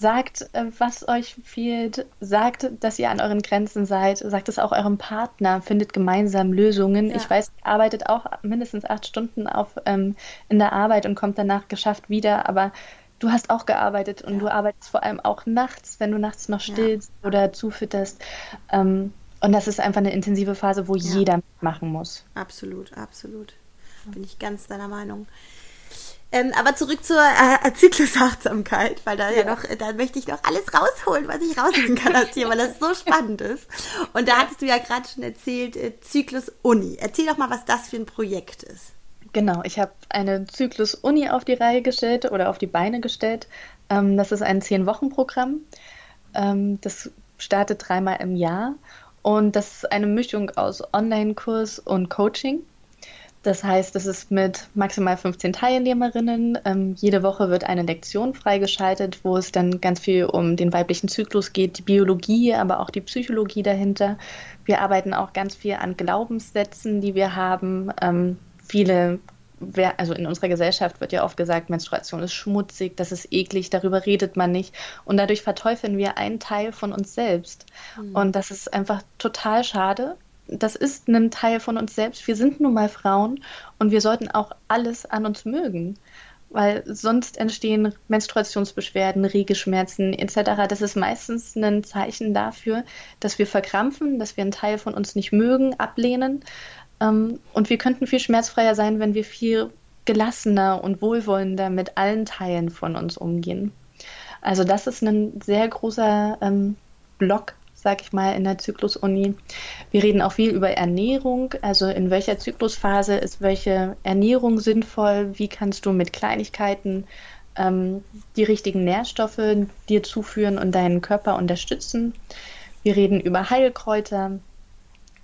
[SPEAKER 2] sagt, äh, was euch fehlt, sagt, dass ihr an euren Grenzen seid, sagt es auch eurem Partner, findet gemeinsam Lösungen. Ja. Ich weiß, ihr arbeitet auch mindestens acht Stunden auf, ähm, in der Arbeit und kommt danach geschafft wieder, aber du hast auch gearbeitet und ja. du arbeitest vor allem auch nachts, wenn du nachts noch stillst ja. oder zufütterst. Ähm, und das ist einfach eine intensive Phase, wo jeder machen muss.
[SPEAKER 1] Absolut, absolut. Bin ich ganz deiner Meinung. Ähm, aber zurück zur äh, Zyklusachtsamkeit, weil da ja. ja noch, da möchte ich noch alles rausholen, was ich rausholen kann aus dir, weil das so spannend ist. Und da hattest du ja gerade schon erzählt, äh, Zyklus Uni. Erzähl doch mal, was das für ein Projekt ist.
[SPEAKER 2] Genau, ich habe eine Zyklus Uni auf die Reihe gestellt oder auf die Beine gestellt. Ähm, das ist ein Zehn-Wochen-Programm. Ähm, das startet dreimal im Jahr und das ist eine Mischung aus Online-Kurs und Coaching. Das heißt, es ist mit maximal 15 Teilnehmerinnen. Ähm, jede Woche wird eine Lektion freigeschaltet, wo es dann ganz viel um den weiblichen Zyklus geht, die Biologie, aber auch die Psychologie dahinter. Wir arbeiten auch ganz viel an Glaubenssätzen, die wir haben. Ähm, viele, also in unserer Gesellschaft wird ja oft gesagt, Menstruation ist schmutzig, das ist eklig, darüber redet man nicht. Und dadurch verteufeln wir einen Teil von uns selbst. Mhm. Und das ist einfach total schade das ist ein Teil von uns selbst. Wir sind nun mal Frauen und wir sollten auch alles an uns mögen. Weil sonst entstehen Menstruationsbeschwerden, Regelschmerzen etc. Das ist meistens ein Zeichen dafür, dass wir verkrampfen, dass wir einen Teil von uns nicht mögen, ablehnen. Ähm, und wir könnten viel schmerzfreier sein, wenn wir viel gelassener und wohlwollender mit allen Teilen von uns umgehen. Also das ist ein sehr großer ähm, Block sag ich mal, in der Zyklusuni. Wir reden auch viel über Ernährung, also in welcher Zyklusphase ist welche Ernährung sinnvoll, wie kannst du mit Kleinigkeiten ähm, die richtigen Nährstoffe dir zuführen und deinen Körper unterstützen. Wir reden über Heilkräuter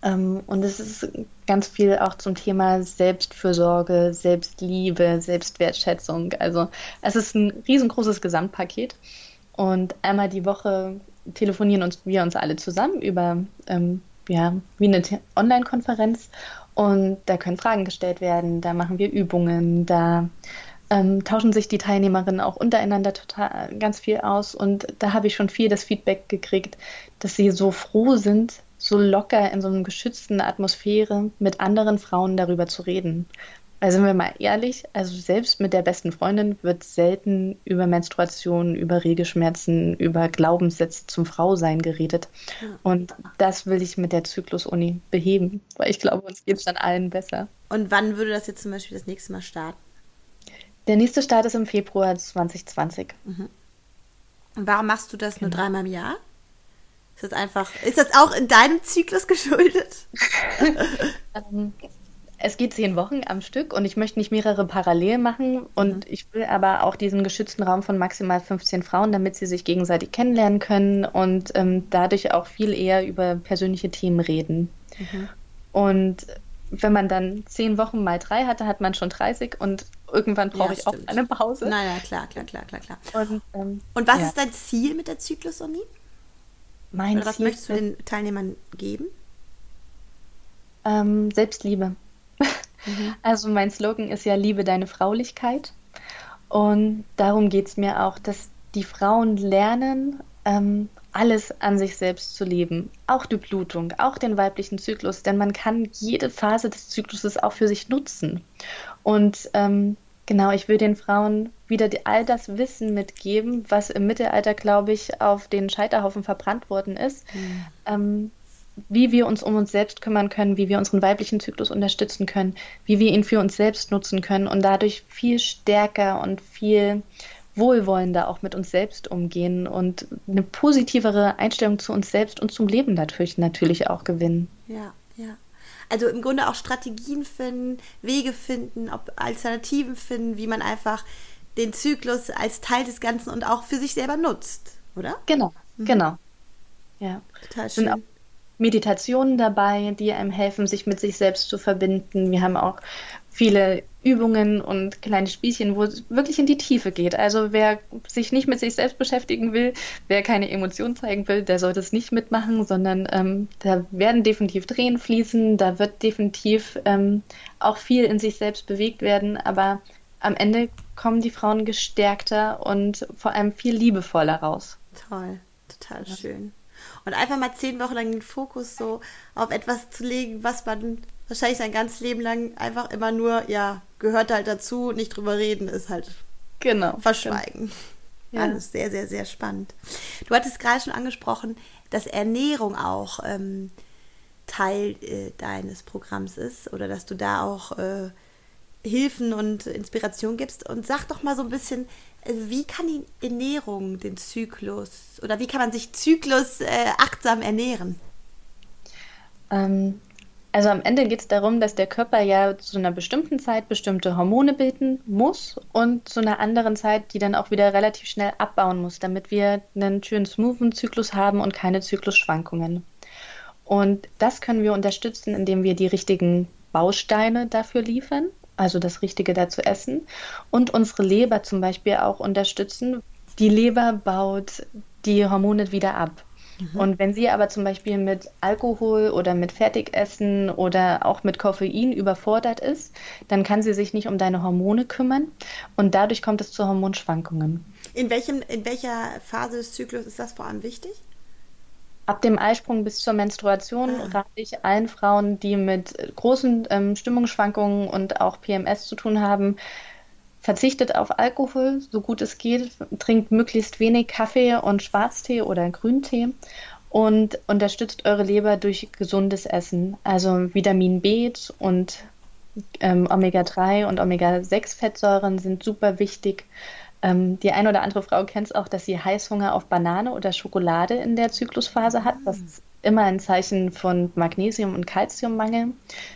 [SPEAKER 2] ähm, und es ist ganz viel auch zum Thema Selbstfürsorge, Selbstliebe, Selbstwertschätzung. Also es ist ein riesengroßes Gesamtpaket. Und einmal die Woche telefonieren uns, wir uns alle zusammen über ähm, ja, wie eine Online-Konferenz und da können Fragen gestellt werden, da machen wir Übungen, da ähm, tauschen sich die Teilnehmerinnen auch untereinander total ganz viel aus und da habe ich schon viel das Feedback gekriegt, dass sie so froh sind, so locker in so einer geschützten Atmosphäre mit anderen Frauen darüber zu reden. Weil sind wir mal ehrlich, also selbst mit der besten Freundin wird selten über Menstruation, über Regelschmerzen, über Glaubenssätze zum Frausein geredet. Und das will ich mit der Zyklus-Uni beheben, weil ich glaube, uns geht es dann allen besser.
[SPEAKER 1] Und wann würde das jetzt zum Beispiel das nächste Mal starten?
[SPEAKER 2] Der nächste Start ist im Februar 2020.
[SPEAKER 1] Mhm. Und warum machst du das genau. nur dreimal im Jahr? Ist das einfach, ist das auch in deinem Zyklus geschuldet?
[SPEAKER 2] es geht zehn Wochen am Stück und ich möchte nicht mehrere parallel machen und mhm. ich will aber auch diesen geschützten Raum von maximal 15 Frauen, damit sie sich gegenseitig kennenlernen können und ähm, dadurch auch viel eher über persönliche Themen reden. Mhm. Und wenn man dann zehn Wochen mal drei hatte, hat man schon 30 und irgendwann brauche ja, ich auch eine Pause.
[SPEAKER 1] Nein, nein, klar, klar, klar, klar, klar. Und, ähm, und was ja. ist dein Ziel mit der Zyklus-Uni? Mein Oder was Ziel möchtest du den Teilnehmern geben?
[SPEAKER 2] Ähm, Selbstliebe. Mhm. Also mein Slogan ist ja Liebe deine Fraulichkeit. Und darum geht es mir auch, dass die Frauen lernen, ähm, alles an sich selbst zu leben. Auch die Blutung, auch den weiblichen Zyklus, denn man kann jede Phase des Zykluses auch für sich nutzen. Und ähm, genau, ich will den Frauen wieder die, all das Wissen mitgeben, was im Mittelalter, glaube ich, auf den Scheiterhaufen verbrannt worden ist. Mhm. Ähm, wie wir uns um uns selbst kümmern können, wie wir unseren weiblichen Zyklus unterstützen können, wie wir ihn für uns selbst nutzen können und dadurch viel stärker und viel wohlwollender auch mit uns selbst umgehen und eine positivere Einstellung zu uns selbst und zum Leben natürlich, natürlich auch gewinnen.
[SPEAKER 1] Ja, ja. Also im Grunde auch Strategien finden, Wege finden, ob Alternativen finden, wie man einfach den Zyklus als Teil des Ganzen und auch für sich selber nutzt, oder?
[SPEAKER 2] Genau, mhm. genau. Ja. Total schön. Meditationen dabei, die einem helfen, sich mit sich selbst zu verbinden. Wir haben auch viele Übungen und kleine Spielchen, wo es wirklich in die Tiefe geht. Also wer sich nicht mit sich selbst beschäftigen will, wer keine Emotionen zeigen will, der sollte es nicht mitmachen, sondern ähm, da werden definitiv Tränen fließen, da wird definitiv ähm, auch viel in sich selbst bewegt werden, aber am Ende kommen die Frauen gestärkter und vor allem viel liebevoller raus.
[SPEAKER 1] Toll, total ja. schön. Und einfach mal zehn Wochen lang den Fokus so auf etwas zu legen, was man wahrscheinlich sein ganzes Leben lang einfach immer nur, ja, gehört halt dazu, nicht drüber reden, ist halt genau, verschweigen. Genau. Ja. Alles sehr, sehr, sehr spannend. Du hattest gerade schon angesprochen, dass Ernährung auch ähm, Teil äh, deines Programms ist oder dass du da auch äh, Hilfen und Inspiration gibst. Und sag doch mal so ein bisschen, wie kann die Ernährung den Zyklus oder wie kann man sich Zyklus äh, achtsam ernähren?
[SPEAKER 2] Ähm, also am Ende geht es darum, dass der Körper ja zu einer bestimmten Zeit bestimmte Hormone bilden muss und zu einer anderen Zeit, die dann auch wieder relativ schnell abbauen muss, damit wir einen schönen smoothen Zyklus haben und keine Zyklusschwankungen. Und das können wir unterstützen, indem wir die richtigen Bausteine dafür liefern, also das Richtige dazu essen und unsere Leber zum Beispiel auch unterstützen. Die Leber baut die Hormone wieder ab. Mhm. Und wenn sie aber zum Beispiel mit Alkohol oder mit Fertigessen oder auch mit Koffein überfordert ist, dann kann sie sich nicht um deine Hormone kümmern und dadurch kommt es zu Hormonschwankungen.
[SPEAKER 1] In, welchem, in welcher Phase des Zyklus ist das vor allem wichtig?
[SPEAKER 2] Ab dem Eisprung bis zur Menstruation ah. rate ich allen Frauen, die mit großen ähm, Stimmungsschwankungen und auch PMS zu tun haben, verzichtet auf Alkohol, so gut es geht, trinkt möglichst wenig Kaffee und Schwarztee oder Grüntee und unterstützt eure Leber durch gesundes Essen. Also Vitamin B und ähm, Omega-3 und Omega-6-Fettsäuren sind super wichtig. Ähm, die eine oder andere Frau kennt es auch, dass sie Heißhunger auf Banane oder Schokolade in der Zyklusphase hat. Das ist immer ein Zeichen von Magnesium- und Kalziummangel.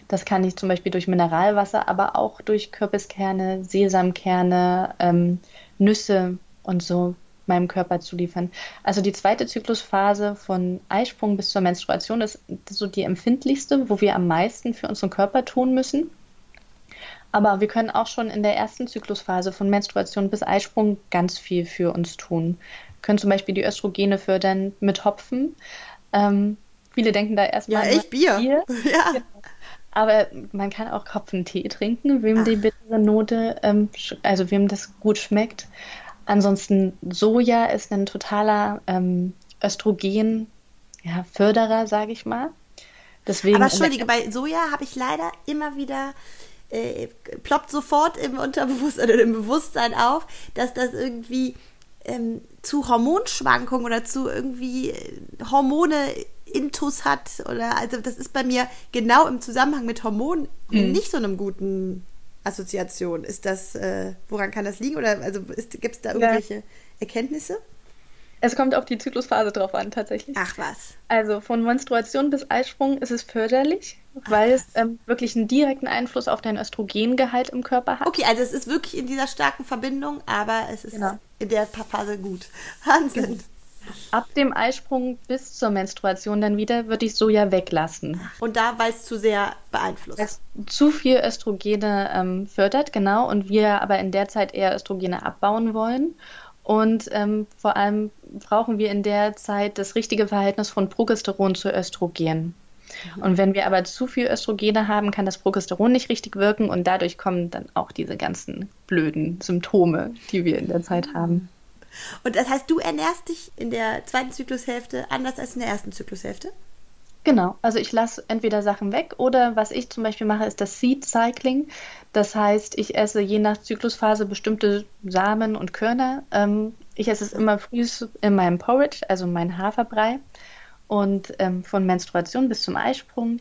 [SPEAKER 2] Das kann ich zum Beispiel durch Mineralwasser, aber auch durch Kürbiskerne, Sesamkerne, ähm, Nüsse und so meinem Körper zuliefern. Also die zweite Zyklusphase von Eisprung bis zur Menstruation ist so die empfindlichste, wo wir am meisten für unseren Körper tun müssen. Aber wir können auch schon in der ersten Zyklusphase von Menstruation bis Eisprung ganz viel für uns tun. Wir können zum Beispiel die Östrogene fördern mit Hopfen. Ähm, viele denken da erstmal.
[SPEAKER 1] Ja, echt Bier. Bier. Ja.
[SPEAKER 2] Aber man kann auch Kopfentee trinken, wem Ach. die bittere Note, ähm, also wem das gut schmeckt. Ansonsten Soja ist ein totaler ähm, Östrogen-Förderer, ja, sage ich mal.
[SPEAKER 1] Deswegen Aber entschuldige, bei Soja habe ich leider immer wieder äh, ploppt sofort im Unterbewusstsein oder im Bewusstsein auf, dass das irgendwie ähm, zu Hormonschwankungen oder zu irgendwie äh, Hormone Intus hat oder also das ist bei mir genau im Zusammenhang mit Hormonen mhm. nicht so einem guten Assoziation. Ist das, äh, woran kann das liegen oder also gibt es da irgendwelche ja. Erkenntnisse?
[SPEAKER 2] Es kommt auf die Zyklusphase drauf an, tatsächlich.
[SPEAKER 1] Ach was.
[SPEAKER 2] Also von Menstruation bis Eisprung ist es förderlich, weil es ähm, wirklich einen direkten Einfluss auf deinen Östrogengehalt im Körper hat.
[SPEAKER 1] Okay, also es ist wirklich in dieser starken Verbindung, aber es ist genau. in der Phase gut. Wahnsinn. Genau.
[SPEAKER 2] Ab dem Eisprung bis zur Menstruation dann wieder würde ich Soja weglassen.
[SPEAKER 1] Und da, weil es zu sehr beeinflusst. Es
[SPEAKER 2] zu viel Östrogene ähm, fördert, genau, und wir aber in der Zeit eher Östrogene abbauen wollen. Und ähm, vor allem brauchen wir in der Zeit das richtige Verhältnis von Progesteron zu Östrogen. Mhm. Und wenn wir aber zu viel Östrogene haben, kann das Progesteron nicht richtig wirken und dadurch kommen dann auch diese ganzen blöden Symptome, die wir in der Zeit haben.
[SPEAKER 1] Und das heißt, du ernährst dich in der zweiten Zyklushälfte anders als in der ersten Zyklushälfte?
[SPEAKER 2] Genau, also ich lasse entweder Sachen weg oder was ich zum Beispiel mache, ist das Seed Cycling. Das heißt, ich esse je nach Zyklusphase bestimmte Samen und Körner. Ähm, ich esse es immer früh in meinem Porridge, also mein Haferbrei. Und ähm, von Menstruation bis zum Eisprung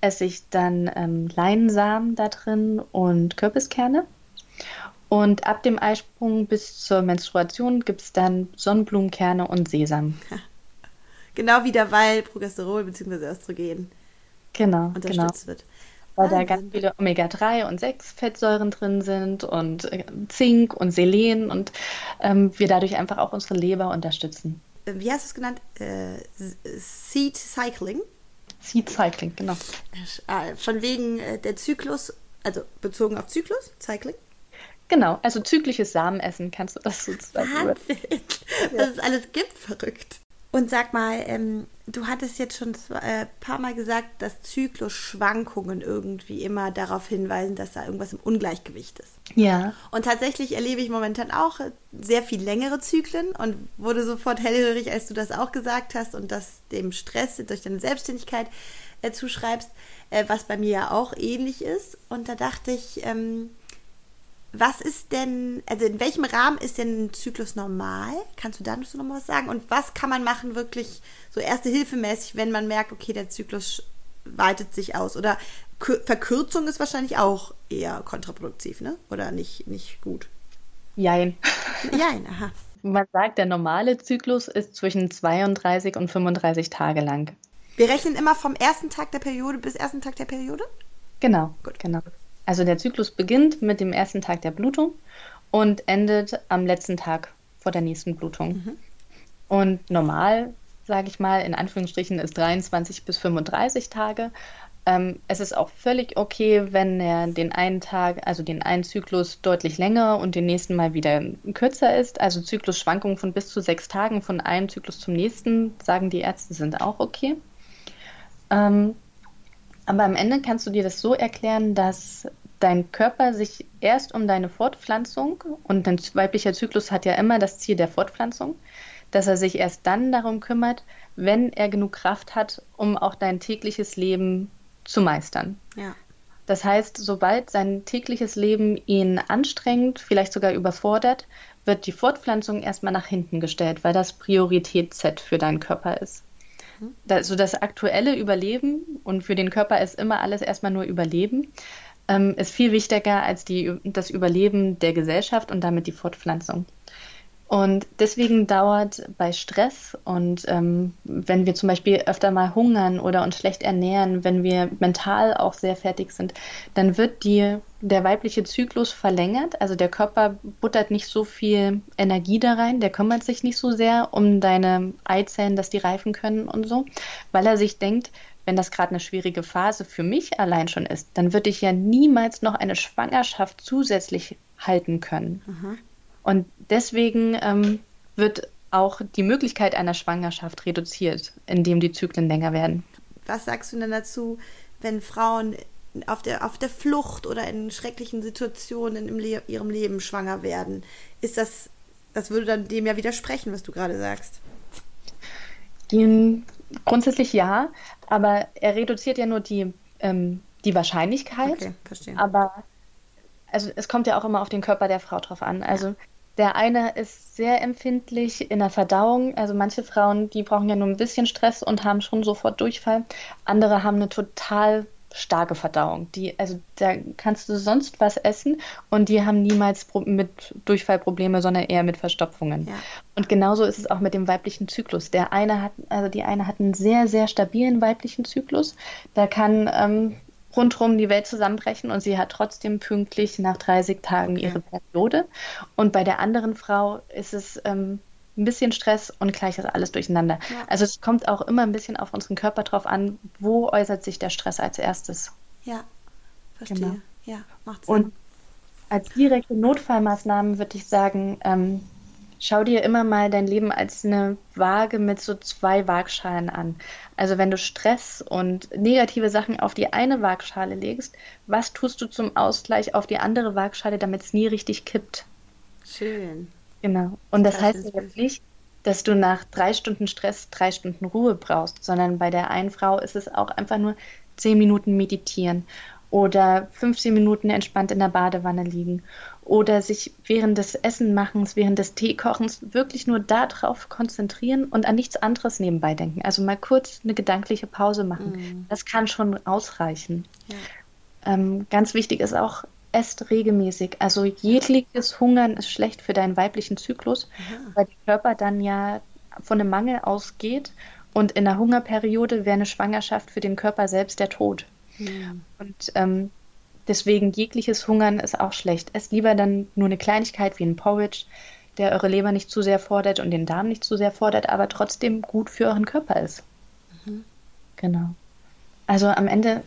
[SPEAKER 2] esse ich dann ähm, Leinsamen da drin und Kürbiskerne. Und ab dem Eisprung bis zur Menstruation gibt es dann Sonnenblumenkerne und Sesam.
[SPEAKER 1] Genau wieder, weil Progesteron bzw. Östrogen
[SPEAKER 2] genau,
[SPEAKER 1] unterstützt
[SPEAKER 2] genau.
[SPEAKER 1] wird.
[SPEAKER 2] Weil Wahnsinn. da ganz viele Omega-3 und 6 Fettsäuren drin sind und äh, Zink und Selen und ähm, wir dadurch einfach auch unsere Leber unterstützen.
[SPEAKER 1] Äh, wie hast du es genannt? Äh, Seed Cycling?
[SPEAKER 2] Seed Cycling, genau.
[SPEAKER 1] Äh, von wegen der Zyklus, also bezogen auf Zyklus, Cycling?
[SPEAKER 2] Genau, also zyklisches Samenessen kannst du das sozusagen.
[SPEAKER 1] Wahnsinn, was es alles gibt, verrückt. Und sag mal, ähm, du hattest jetzt schon ein äh, paar Mal gesagt, dass Zyklusschwankungen irgendwie immer darauf hinweisen, dass da irgendwas im Ungleichgewicht ist.
[SPEAKER 2] Ja.
[SPEAKER 1] Und tatsächlich erlebe ich momentan auch sehr viel längere Zyklen und wurde sofort hellhörig, als du das auch gesagt hast und das dem Stress durch deine Selbstständigkeit äh, zuschreibst, äh, was bei mir ja auch ähnlich ist. Und da dachte ich, ähm, was ist denn, also in welchem Rahmen ist denn ein Zyklus normal? Kannst du da noch mal was sagen? Und was kann man machen, wirklich so erste Hilfe mäßig, wenn man merkt, okay, der Zyklus weitet sich aus? Oder Verkürzung ist wahrscheinlich auch eher kontraproduktiv, ne? Oder nicht, nicht gut?
[SPEAKER 2] Jein.
[SPEAKER 1] Jein, aha.
[SPEAKER 2] Man sagt, der normale Zyklus ist zwischen 32 und 35 Tage lang.
[SPEAKER 1] Wir rechnen immer vom ersten Tag der Periode bis ersten Tag der Periode?
[SPEAKER 2] Genau, gut, genau. Also der Zyklus beginnt mit dem ersten Tag der Blutung und endet am letzten Tag vor der nächsten Blutung. Mhm. Und normal, sage ich mal, in Anführungsstrichen ist 23 bis 35 Tage. Ähm, es ist auch völlig okay, wenn er den einen Tag, also den einen Zyklus deutlich länger und den nächsten mal wieder kürzer ist. Also Zyklusschwankungen von bis zu sechs Tagen von einem Zyklus zum nächsten, sagen die Ärzte, sind auch okay. Ähm, aber am Ende kannst du dir das so erklären, dass dein Körper sich erst um deine Fortpflanzung, und ein weiblicher Zyklus hat ja immer das Ziel der Fortpflanzung, dass er sich erst dann darum kümmert, wenn er genug Kraft hat, um auch dein tägliches Leben zu meistern.
[SPEAKER 1] Ja.
[SPEAKER 2] Das heißt, sobald sein tägliches Leben ihn anstrengt, vielleicht sogar überfordert, wird die Fortpflanzung erstmal nach hinten gestellt, weil das Priorität-Set für deinen Körper ist. Mhm. Also das aktuelle Überleben und für den Körper ist immer alles erstmal nur Überleben, ähm, ist viel wichtiger als die, das Überleben der Gesellschaft und damit die Fortpflanzung. Und deswegen dauert bei Stress und ähm, wenn wir zum Beispiel öfter mal hungern oder uns schlecht ernähren, wenn wir mental auch sehr fertig sind, dann wird die, der weibliche Zyklus verlängert. Also der Körper buttert nicht so viel Energie da rein, der kümmert sich nicht so sehr um deine Eizellen, dass die reifen können und so, weil er sich denkt, wenn das gerade eine schwierige Phase für mich allein schon ist, dann würde ich ja niemals noch eine Schwangerschaft zusätzlich halten können. Mhm. Und deswegen ähm, wird auch die Möglichkeit einer Schwangerschaft reduziert, indem die Zyklen länger werden.
[SPEAKER 1] Was sagst du denn dazu, wenn Frauen auf der, auf der Flucht oder in schrecklichen Situationen in Le ihrem Leben schwanger werden? Ist das, das würde dann dem ja widersprechen, was du gerade sagst.
[SPEAKER 2] Die, grundsätzlich ja, aber er reduziert ja nur die, ähm, die Wahrscheinlichkeit. Okay, verstehe. Aber also es kommt ja auch immer auf den Körper der Frau drauf an. Also der eine ist sehr empfindlich in der Verdauung. Also manche Frauen, die brauchen ja nur ein bisschen Stress und haben schon sofort Durchfall. Andere haben eine total starke Verdauung. Die, also da kannst du sonst was essen und die haben niemals mit Durchfallprobleme, sondern eher mit Verstopfungen. Ja. Und genauso ist es auch mit dem weiblichen Zyklus. Der eine hat, also die eine hat einen sehr, sehr stabilen weiblichen Zyklus. Da kann ähm, rundherum die Welt zusammenbrechen und sie hat trotzdem pünktlich nach 30 Tagen okay. ihre Periode. Und bei der anderen Frau ist es ähm, ein bisschen Stress und gleich ist alles durcheinander. Ja. Also es kommt auch immer ein bisschen auf unseren Körper drauf an, wo äußert sich der Stress als erstes.
[SPEAKER 1] Ja, verstehe. Genau. Ja, macht
[SPEAKER 2] Sinn. Und als direkte Notfallmaßnahmen würde ich sagen, ähm, schau dir immer mal dein Leben als eine Waage mit so zwei Waagschalen an. Also wenn du Stress und negative Sachen auf die eine Waagschale legst, was tust du zum Ausgleich auf die andere Waagschale, damit es nie richtig kippt?
[SPEAKER 1] Schön.
[SPEAKER 2] Genau. Und das, das heißt jetzt nicht, dass du nach drei Stunden Stress drei Stunden Ruhe brauchst, sondern bei der einen Frau ist es auch einfach nur zehn Minuten meditieren oder 15 Minuten entspannt in der Badewanne liegen oder sich während des Essenmachens, während des Teekochens wirklich nur darauf konzentrieren und an nichts anderes nebenbei denken. Also mal kurz eine gedankliche Pause machen. Mm. Das kann schon ausreichen. Ja. Ähm, ganz wichtig ist auch, esst regelmäßig. Also jegliches Hungern ist schlecht für deinen weiblichen Zyklus, Aha. weil der Körper dann ja von einem Mangel ausgeht und in der Hungerperiode wäre eine Schwangerschaft für den Körper selbst der Tod. Mhm. Und ähm, deswegen jegliches Hungern ist auch schlecht. Esst lieber dann nur eine Kleinigkeit wie ein Porridge, der eure Leber nicht zu sehr fordert und den Darm nicht zu sehr fordert, aber trotzdem gut für euren Körper ist. Mhm. Genau. Also am Ende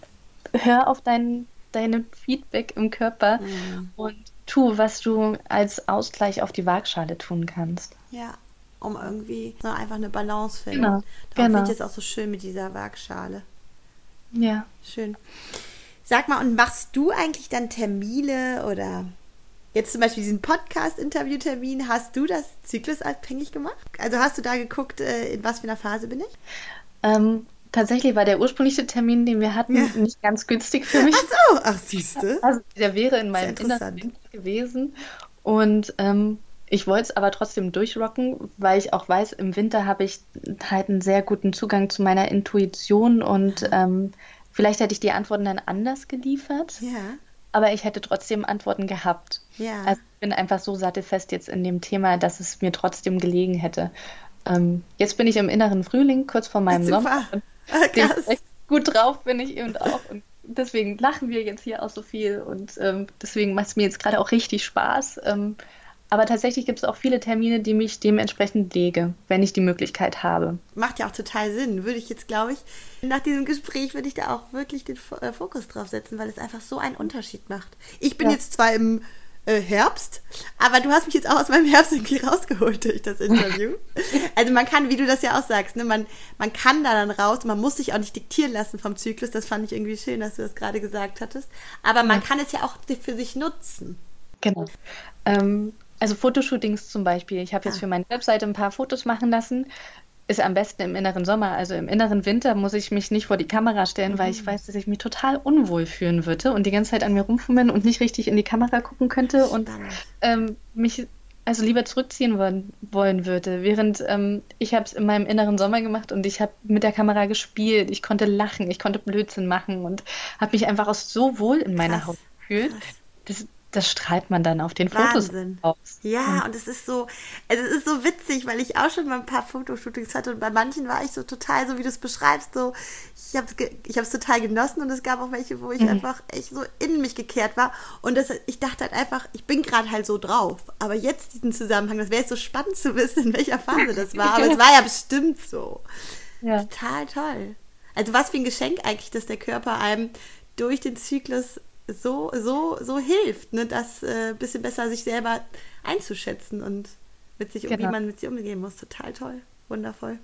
[SPEAKER 2] hör auf dein, dein Feedback im Körper mhm. und tu, was du als Ausgleich auf die Waagschale tun kannst.
[SPEAKER 1] Ja, um irgendwie so einfach eine Balance finden. Genau. Darum genau. finde ich es auch so schön mit dieser Waagschale.
[SPEAKER 2] Ja.
[SPEAKER 1] Schön. Sag mal, und machst du eigentlich dann Termine oder jetzt zum Beispiel diesen Podcast-Interview-Termin, hast du das zyklusabhängig gemacht? Also hast du da geguckt, äh, in was für einer Phase bin ich?
[SPEAKER 2] Ähm, tatsächlich war der ursprüngliche Termin, den wir hatten, ja. nicht ganz günstig für mich.
[SPEAKER 1] Ach so, ach siehste.
[SPEAKER 2] Also der wäre in meinem Inneren gewesen. Und ähm, ich wollte es aber trotzdem durchrocken, weil ich auch weiß, im Winter habe ich halt einen sehr guten Zugang zu meiner Intuition und ähm, vielleicht hätte ich die Antworten dann anders geliefert.
[SPEAKER 1] Ja.
[SPEAKER 2] Aber ich hätte trotzdem Antworten gehabt.
[SPEAKER 1] Ja.
[SPEAKER 2] Also ich bin einfach so sattelfest jetzt in dem Thema, dass es mir trotzdem gelegen hätte. Ähm, jetzt bin ich im inneren Frühling, kurz vor meinem Sommer. Und ah, gut drauf bin ich eben auch. Und deswegen lachen wir jetzt hier auch so viel und ähm, deswegen macht es mir jetzt gerade auch richtig Spaß. Ähm, Aber tatsächlich gibt es auch viele Termine, die mich dementsprechend lege, wenn ich die Möglichkeit habe.
[SPEAKER 1] Macht ja auch total Sinn. Würde ich jetzt, glaube ich, nach diesem Gespräch würde ich da auch wirklich den äh, Fokus drauf setzen, weil es einfach so einen Unterschied macht. Ich bin ja. jetzt zwar im äh, Herbst, aber du hast mich jetzt auch aus meinem Herbst irgendwie rausgeholt durch das Interview. also man kann, wie du das ja auch sagst, ne, man, man kann da dann raus, man muss sich auch nicht diktieren lassen vom Zyklus. Das fand ich irgendwie schön, dass du das gerade gesagt hattest. Aber man kann es ja auch für sich nutzen.
[SPEAKER 2] Genau. Ähm, also Fotoshootings zum Beispiel. Ich habe jetzt ah. für meine Webseite ein paar Fotos machen lassen. Ist am besten im inneren Sommer. Also im inneren Winter muss ich mich nicht vor die Kamera stellen, mhm. weil ich mhm. weiß, dass ich mich total unwohl fühlen würde und die ganze Zeit an mir rumfummeln und nicht richtig in die Kamera gucken könnte und ähm, mich also lieber zurückziehen wollen, wollen würde. Während ähm, ich habe es in meinem inneren Sommer gemacht und ich habe mit der Kamera gespielt. Ich konnte lachen, ich konnte Blödsinn machen und habe mich einfach auch so wohl in meiner Krass. Haut gefühlt. Das, das strahlt man dann auf den Wahnsinn. Fotos aus.
[SPEAKER 1] Ja, und es ist so, also es ist so witzig, weil ich auch schon mal ein paar Fotoshootings hatte und bei manchen war ich so total, so wie du es beschreibst, so, ich habe es ich hab's total genossen und es gab auch welche, wo ich mhm. einfach echt so in mich gekehrt war und das, ich dachte halt einfach, ich bin gerade halt so drauf, aber jetzt diesen Zusammenhang, das wäre jetzt so spannend zu wissen, in welcher Phase das war, aber es war ja bestimmt so. Ja. Total toll. Also was für ein Geschenk eigentlich, dass der Körper einem durch den Zyklus so, so, so hilft, ne, das äh, bisschen besser sich selber einzuschätzen und mit sich, genau. wie man mit sich umgehen muss. Total toll. Wundervoll.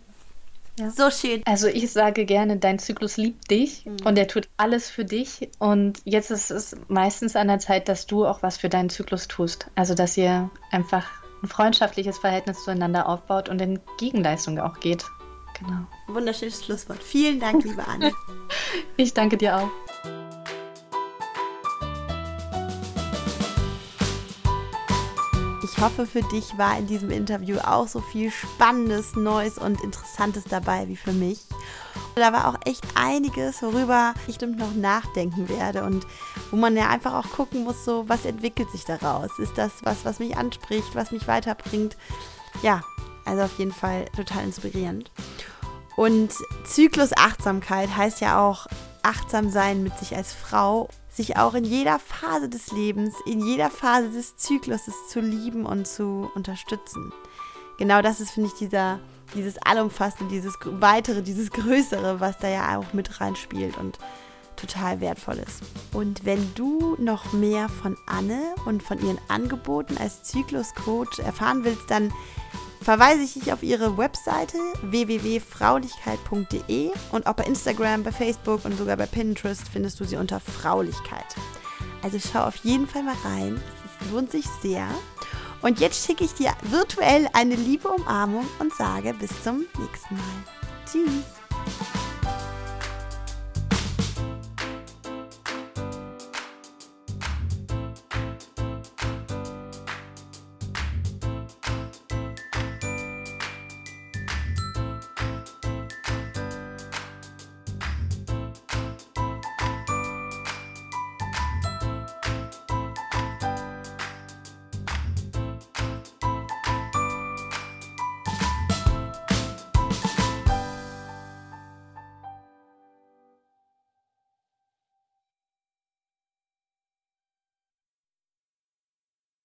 [SPEAKER 1] Ja. So schön.
[SPEAKER 2] Also ich sage gerne, dein Zyklus liebt dich mhm. und er tut alles für dich. Und jetzt ist es meistens an der Zeit, dass du auch was für deinen Zyklus tust. Also dass ihr einfach ein freundschaftliches Verhältnis zueinander aufbaut und in Gegenleistung auch geht.
[SPEAKER 1] Genau. Wunderschönes Schlusswort. Vielen Dank, liebe Anne.
[SPEAKER 2] ich danke dir auch.
[SPEAKER 1] Hoffe, für dich war in diesem Interview auch so viel Spannendes, Neues und Interessantes dabei wie für mich. Da war auch echt einiges, worüber ich bestimmt noch nachdenken werde und wo man ja einfach auch gucken muss, so was entwickelt sich daraus? Ist das was, was mich anspricht, was mich weiterbringt? Ja, also auf jeden Fall total inspirierend. Und Zyklusachtsamkeit heißt ja auch achtsam sein mit sich als Frau sich auch in jeder Phase des Lebens, in jeder Phase des Zykluses zu lieben und zu unterstützen. Genau das ist, finde ich, dieser, dieses Allumfassende, dieses Weitere, dieses Größere, was da ja auch mit reinspielt und total wertvoll ist. Und wenn du noch mehr von Anne und von ihren Angeboten als Zykluscoach erfahren willst, dann verweise ich dich auf ihre Webseite www.fraulichkeit.de und auch bei Instagram, bei Facebook und sogar bei Pinterest findest du sie unter Fraulichkeit. Also schau auf jeden Fall mal rein, es lohnt sich sehr. Und jetzt schicke ich dir virtuell eine liebe Umarmung und sage bis zum nächsten Mal. Tschüss.